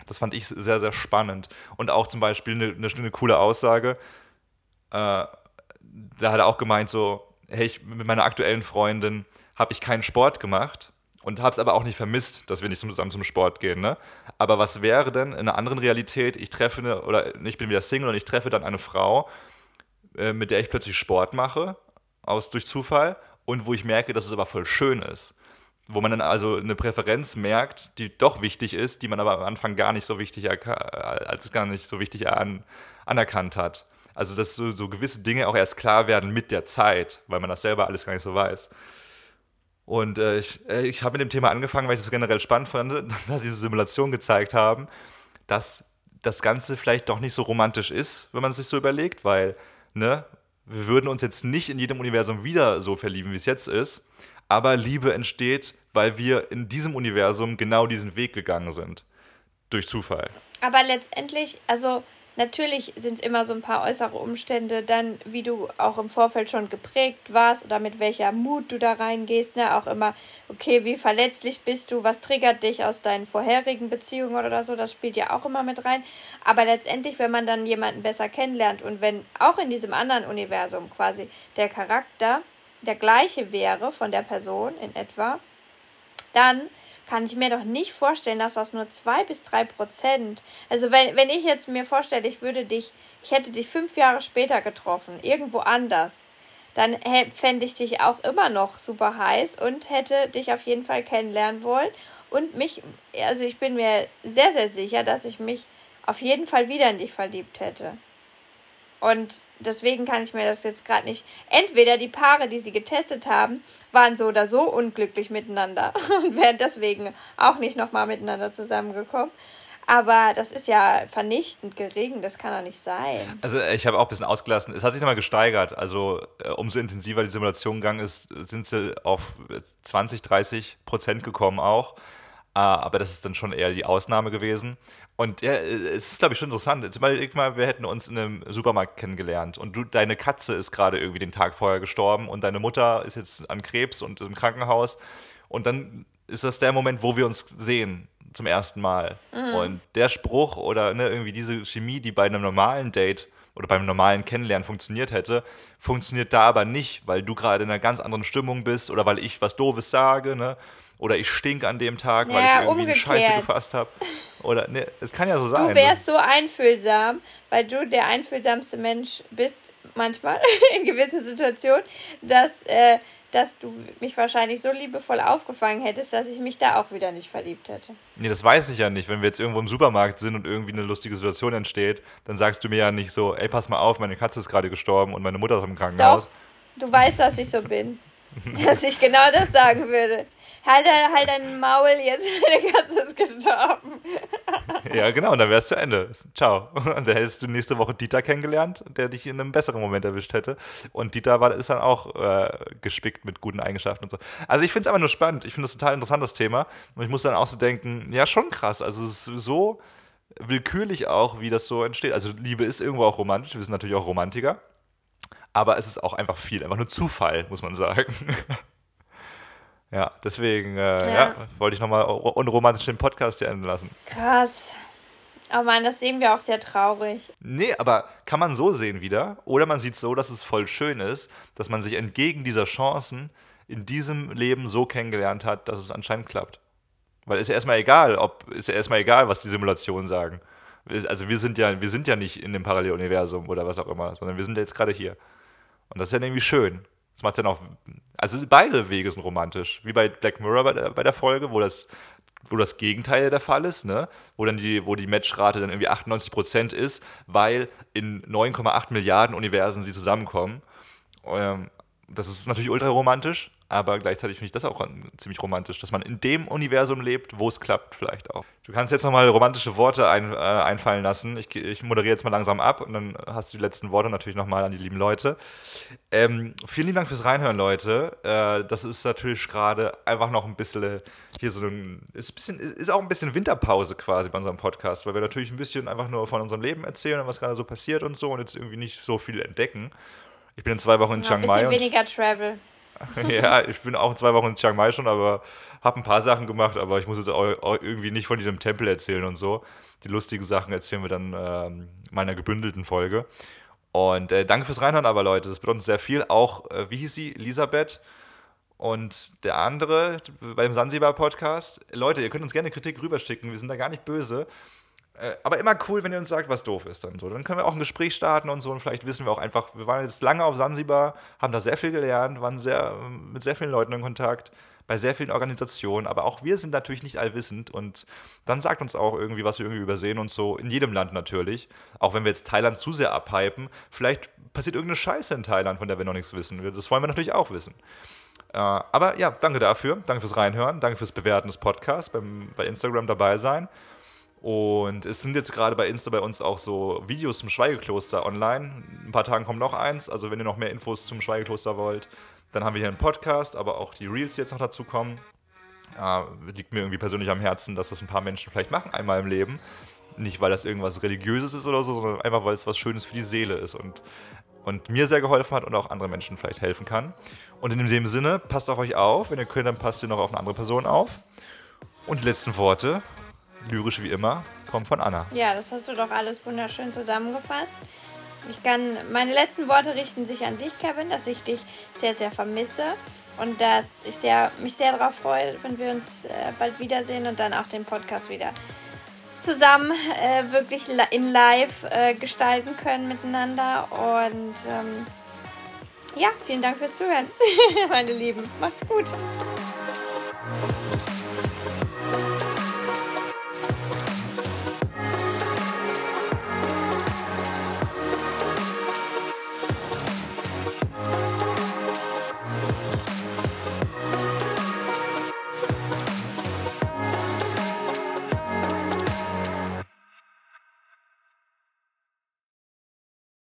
Das fand ich sehr, sehr spannend. Und auch zum Beispiel eine, eine, eine coole Aussage. Äh, da hat er auch gemeint, so, hey, ich, mit meiner aktuellen Freundin habe ich keinen Sport gemacht und habe es aber auch nicht vermisst, dass wir nicht zusammen zum Sport gehen. Ne? Aber was wäre denn in einer anderen Realität, ich treffe eine, oder ich bin wieder Single und ich treffe dann eine Frau, äh, mit der ich plötzlich Sport mache, aus durch Zufall, und wo ich merke, dass es aber voll schön ist wo man dann also eine Präferenz merkt, die doch wichtig ist, die man aber am Anfang gar nicht so wichtig als gar nicht so wichtig an, anerkannt hat. Also dass so, so, gewisse Dinge auch erst klar werden mit der Zeit, weil man das selber alles gar nicht so weiß. Und äh, ich, äh, ich habe mit dem Thema angefangen, weil ich das generell spannend fand, <laughs> dass diese Simulation gezeigt haben, dass das Ganze vielleicht doch nicht so romantisch ist, wenn man es sich so überlegt, weil ne, wir würden uns jetzt nicht in jedem Universum wieder so verlieben, wie es jetzt ist aber Liebe entsteht, weil wir in diesem Universum genau diesen Weg gegangen sind. Durch Zufall. Aber letztendlich, also natürlich sind es immer so ein paar äußere Umstände, dann wie du auch im Vorfeld schon geprägt warst oder mit welcher Mut du da reingehst, ne, auch immer, okay, wie verletzlich bist du, was triggert dich aus deinen vorherigen Beziehungen oder so, das spielt ja auch immer mit rein. Aber letztendlich, wenn man dann jemanden besser kennenlernt und wenn auch in diesem anderen Universum quasi der Charakter der gleiche wäre von der Person in etwa, dann kann ich mir doch nicht vorstellen, dass das nur zwei bis drei Prozent. Also wenn, wenn ich jetzt mir vorstelle, ich würde dich, ich hätte dich fünf Jahre später getroffen, irgendwo anders, dann fände ich dich auch immer noch super heiß und hätte dich auf jeden Fall kennenlernen wollen. Und mich, also ich bin mir sehr, sehr sicher, dass ich mich auf jeden Fall wieder in dich verliebt hätte. Und deswegen kann ich mir das jetzt gerade nicht. Entweder die Paare, die sie getestet haben, waren so oder so unglücklich miteinander <laughs> und wären deswegen auch nicht nochmal miteinander zusammengekommen. Aber das ist ja vernichtend gering, das kann doch nicht sein. Also ich habe auch ein bisschen ausgelassen. Es hat sich nochmal gesteigert. Also äh, umso intensiver die Simulation gegangen ist, sind sie auf 20, 30 Prozent gekommen auch. Ah, aber das ist dann schon eher die Ausnahme gewesen. Und ja, es ist, glaube ich, schon interessant. Jetzt mal, mal, wir hätten uns in einem Supermarkt kennengelernt und du, deine Katze ist gerade irgendwie den Tag vorher gestorben und deine Mutter ist jetzt an Krebs und ist im Krankenhaus. Und dann ist das der Moment, wo wir uns sehen zum ersten Mal. Mhm. Und der Spruch oder ne, irgendwie diese Chemie, die bei einem normalen Date oder beim normalen Kennenlernen funktioniert hätte, funktioniert da aber nicht, weil du gerade in einer ganz anderen Stimmung bist oder weil ich was Doofes sage, ne? Oder ich stink an dem Tag, weil ich irgendwie umgekehrt. eine Scheiße gefasst habe. Oder ne, es kann ja so sein. Du wärst so einfühlsam, weil du der einfühlsamste Mensch bist, manchmal, <laughs> in gewissen Situationen, dass, äh, dass du mich wahrscheinlich so liebevoll aufgefangen hättest, dass ich mich da auch wieder nicht verliebt hätte. Nee, das weiß ich ja nicht. Wenn wir jetzt irgendwo im Supermarkt sind und irgendwie eine lustige Situation entsteht, dann sagst du mir ja nicht so, ey, pass mal auf, meine Katze ist gerade gestorben und meine Mutter ist im Krankenhaus. Doch, du weißt, dass ich so bin. <laughs> dass ich genau das sagen würde halt, halt dein Maul, jetzt <laughs> meine Katze ist gestorben. ja, genau, und dann wär's zu Ende. Ciao. Und dann hättest du nächste Woche Dieter kennengelernt, der dich in einem besseren Moment erwischt hätte. Und Dieter war, ist dann auch äh, gespickt mit guten Eigenschaften und so. Also ich finde es einfach nur spannend. Ich finde das total interessantes Thema. Und ich muss dann auch so denken, ja, schon krass. Also es ist so willkürlich auch, wie das so entsteht. Also Liebe ist irgendwo auch romantisch. Wir sind natürlich auch Romantiker. Aber es ist auch einfach viel, einfach nur Zufall, muss man sagen. <laughs> Ja, deswegen äh, ja. ja. wollte ich nochmal unromantisch den Podcast hier enden lassen. Krass. Oh Mann, das sehen wir auch sehr traurig. Nee, aber kann man so sehen wieder? Oder man sieht so, dass es voll schön ist, dass man sich entgegen dieser Chancen in diesem Leben so kennengelernt hat, dass es anscheinend klappt. Weil ist ja erstmal egal, ob ist ja erstmal egal, was die Simulationen sagen. Also wir sind ja, wir sind ja nicht in dem Paralleluniversum oder was auch immer, sondern wir sind ja jetzt gerade hier. Und das ist ja irgendwie schön. Das macht dann auch. Also beide Wege sind romantisch. Wie bei Black Mirror bei der, bei der Folge, wo das, wo das Gegenteil der Fall ist, ne? Wo dann die, wo die Matchrate dann irgendwie 98% ist, weil in 9,8 Milliarden Universen sie zusammenkommen. Ähm, das ist natürlich ultra romantisch, aber gleichzeitig finde ich das auch ziemlich romantisch, dass man in dem Universum lebt, wo es klappt, vielleicht auch. Du kannst jetzt nochmal romantische Worte ein, äh, einfallen lassen. Ich, ich, moderiere jetzt mal langsam ab und dann hast du die letzten Worte natürlich nochmal an die lieben Leute. Ähm, vielen lieben Dank fürs Reinhören, Leute. Äh, das ist natürlich gerade einfach noch ein bisschen hier so ein ist, bisschen, ist auch ein bisschen Winterpause quasi bei unserem Podcast, weil wir natürlich ein bisschen einfach nur von unserem Leben erzählen und was gerade so passiert und so und jetzt irgendwie nicht so viel entdecken. Ich bin in zwei Wochen in ja, Chiang Mai. Ein bisschen weniger Travel. <laughs> ja, ich bin auch zwei Wochen in Chiang Mai schon, aber habe ein paar Sachen gemacht, aber ich muss jetzt auch, irgendwie nicht von diesem Tempel erzählen und so. Die lustigen Sachen erzählen wir dann ähm, meiner gebündelten Folge. Und äh, danke fürs Reinhören aber, Leute. Das bedeutet sehr viel. Auch, äh, wie hieß sie? Elisabeth und der andere beim Sansibar-Podcast. Leute, ihr könnt uns gerne Kritik rüberschicken. Wir sind da gar nicht böse. Äh, aber immer cool, wenn ihr uns sagt, was doof ist dann so. Dann können wir auch ein Gespräch starten und so und vielleicht wissen wir auch einfach, wir waren jetzt lange auf Sansibar, haben da sehr viel gelernt, waren sehr, mit sehr vielen Leuten in Kontakt, bei sehr vielen Organisationen, aber auch wir sind natürlich nicht allwissend und dann sagt uns auch irgendwie, was wir irgendwie übersehen und so, in jedem Land natürlich. Auch wenn wir jetzt Thailand zu sehr abhypen, vielleicht passiert irgendeine Scheiße in Thailand, von der wir noch nichts wissen. Das wollen wir natürlich auch wissen. Äh, aber ja, danke dafür, danke fürs Reinhören, danke fürs Bewerten des Podcasts, beim, bei Instagram dabei sein. Und es sind jetzt gerade bei Insta bei uns auch so Videos zum Schweigekloster online. In ein paar Tagen kommt noch eins. Also wenn ihr noch mehr Infos zum Schweigekloster wollt, dann haben wir hier einen Podcast, aber auch die Reels, die jetzt noch dazu kommen. Äh, liegt mir irgendwie persönlich am Herzen, dass das ein paar Menschen vielleicht machen einmal im Leben. Nicht, weil das irgendwas Religiöses ist oder so, sondern einfach, weil es was Schönes für die Seele ist und, und mir sehr geholfen hat und auch anderen Menschen vielleicht helfen kann. Und in dem Sinne, passt auf euch auf. Wenn ihr könnt, dann passt ihr noch auf eine andere Person auf. Und die letzten Worte lyrisch wie immer, kommt von Anna. Ja, das hast du doch alles wunderschön zusammengefasst. Ich kann, meine letzten Worte richten sich an dich, Kevin, dass ich dich sehr, sehr vermisse und dass ich sehr, mich sehr darauf freue, wenn wir uns äh, bald wiedersehen und dann auch den Podcast wieder zusammen äh, wirklich in live äh, gestalten können miteinander. Und ähm, ja, vielen Dank fürs Zuhören, <laughs> meine Lieben. Macht's gut.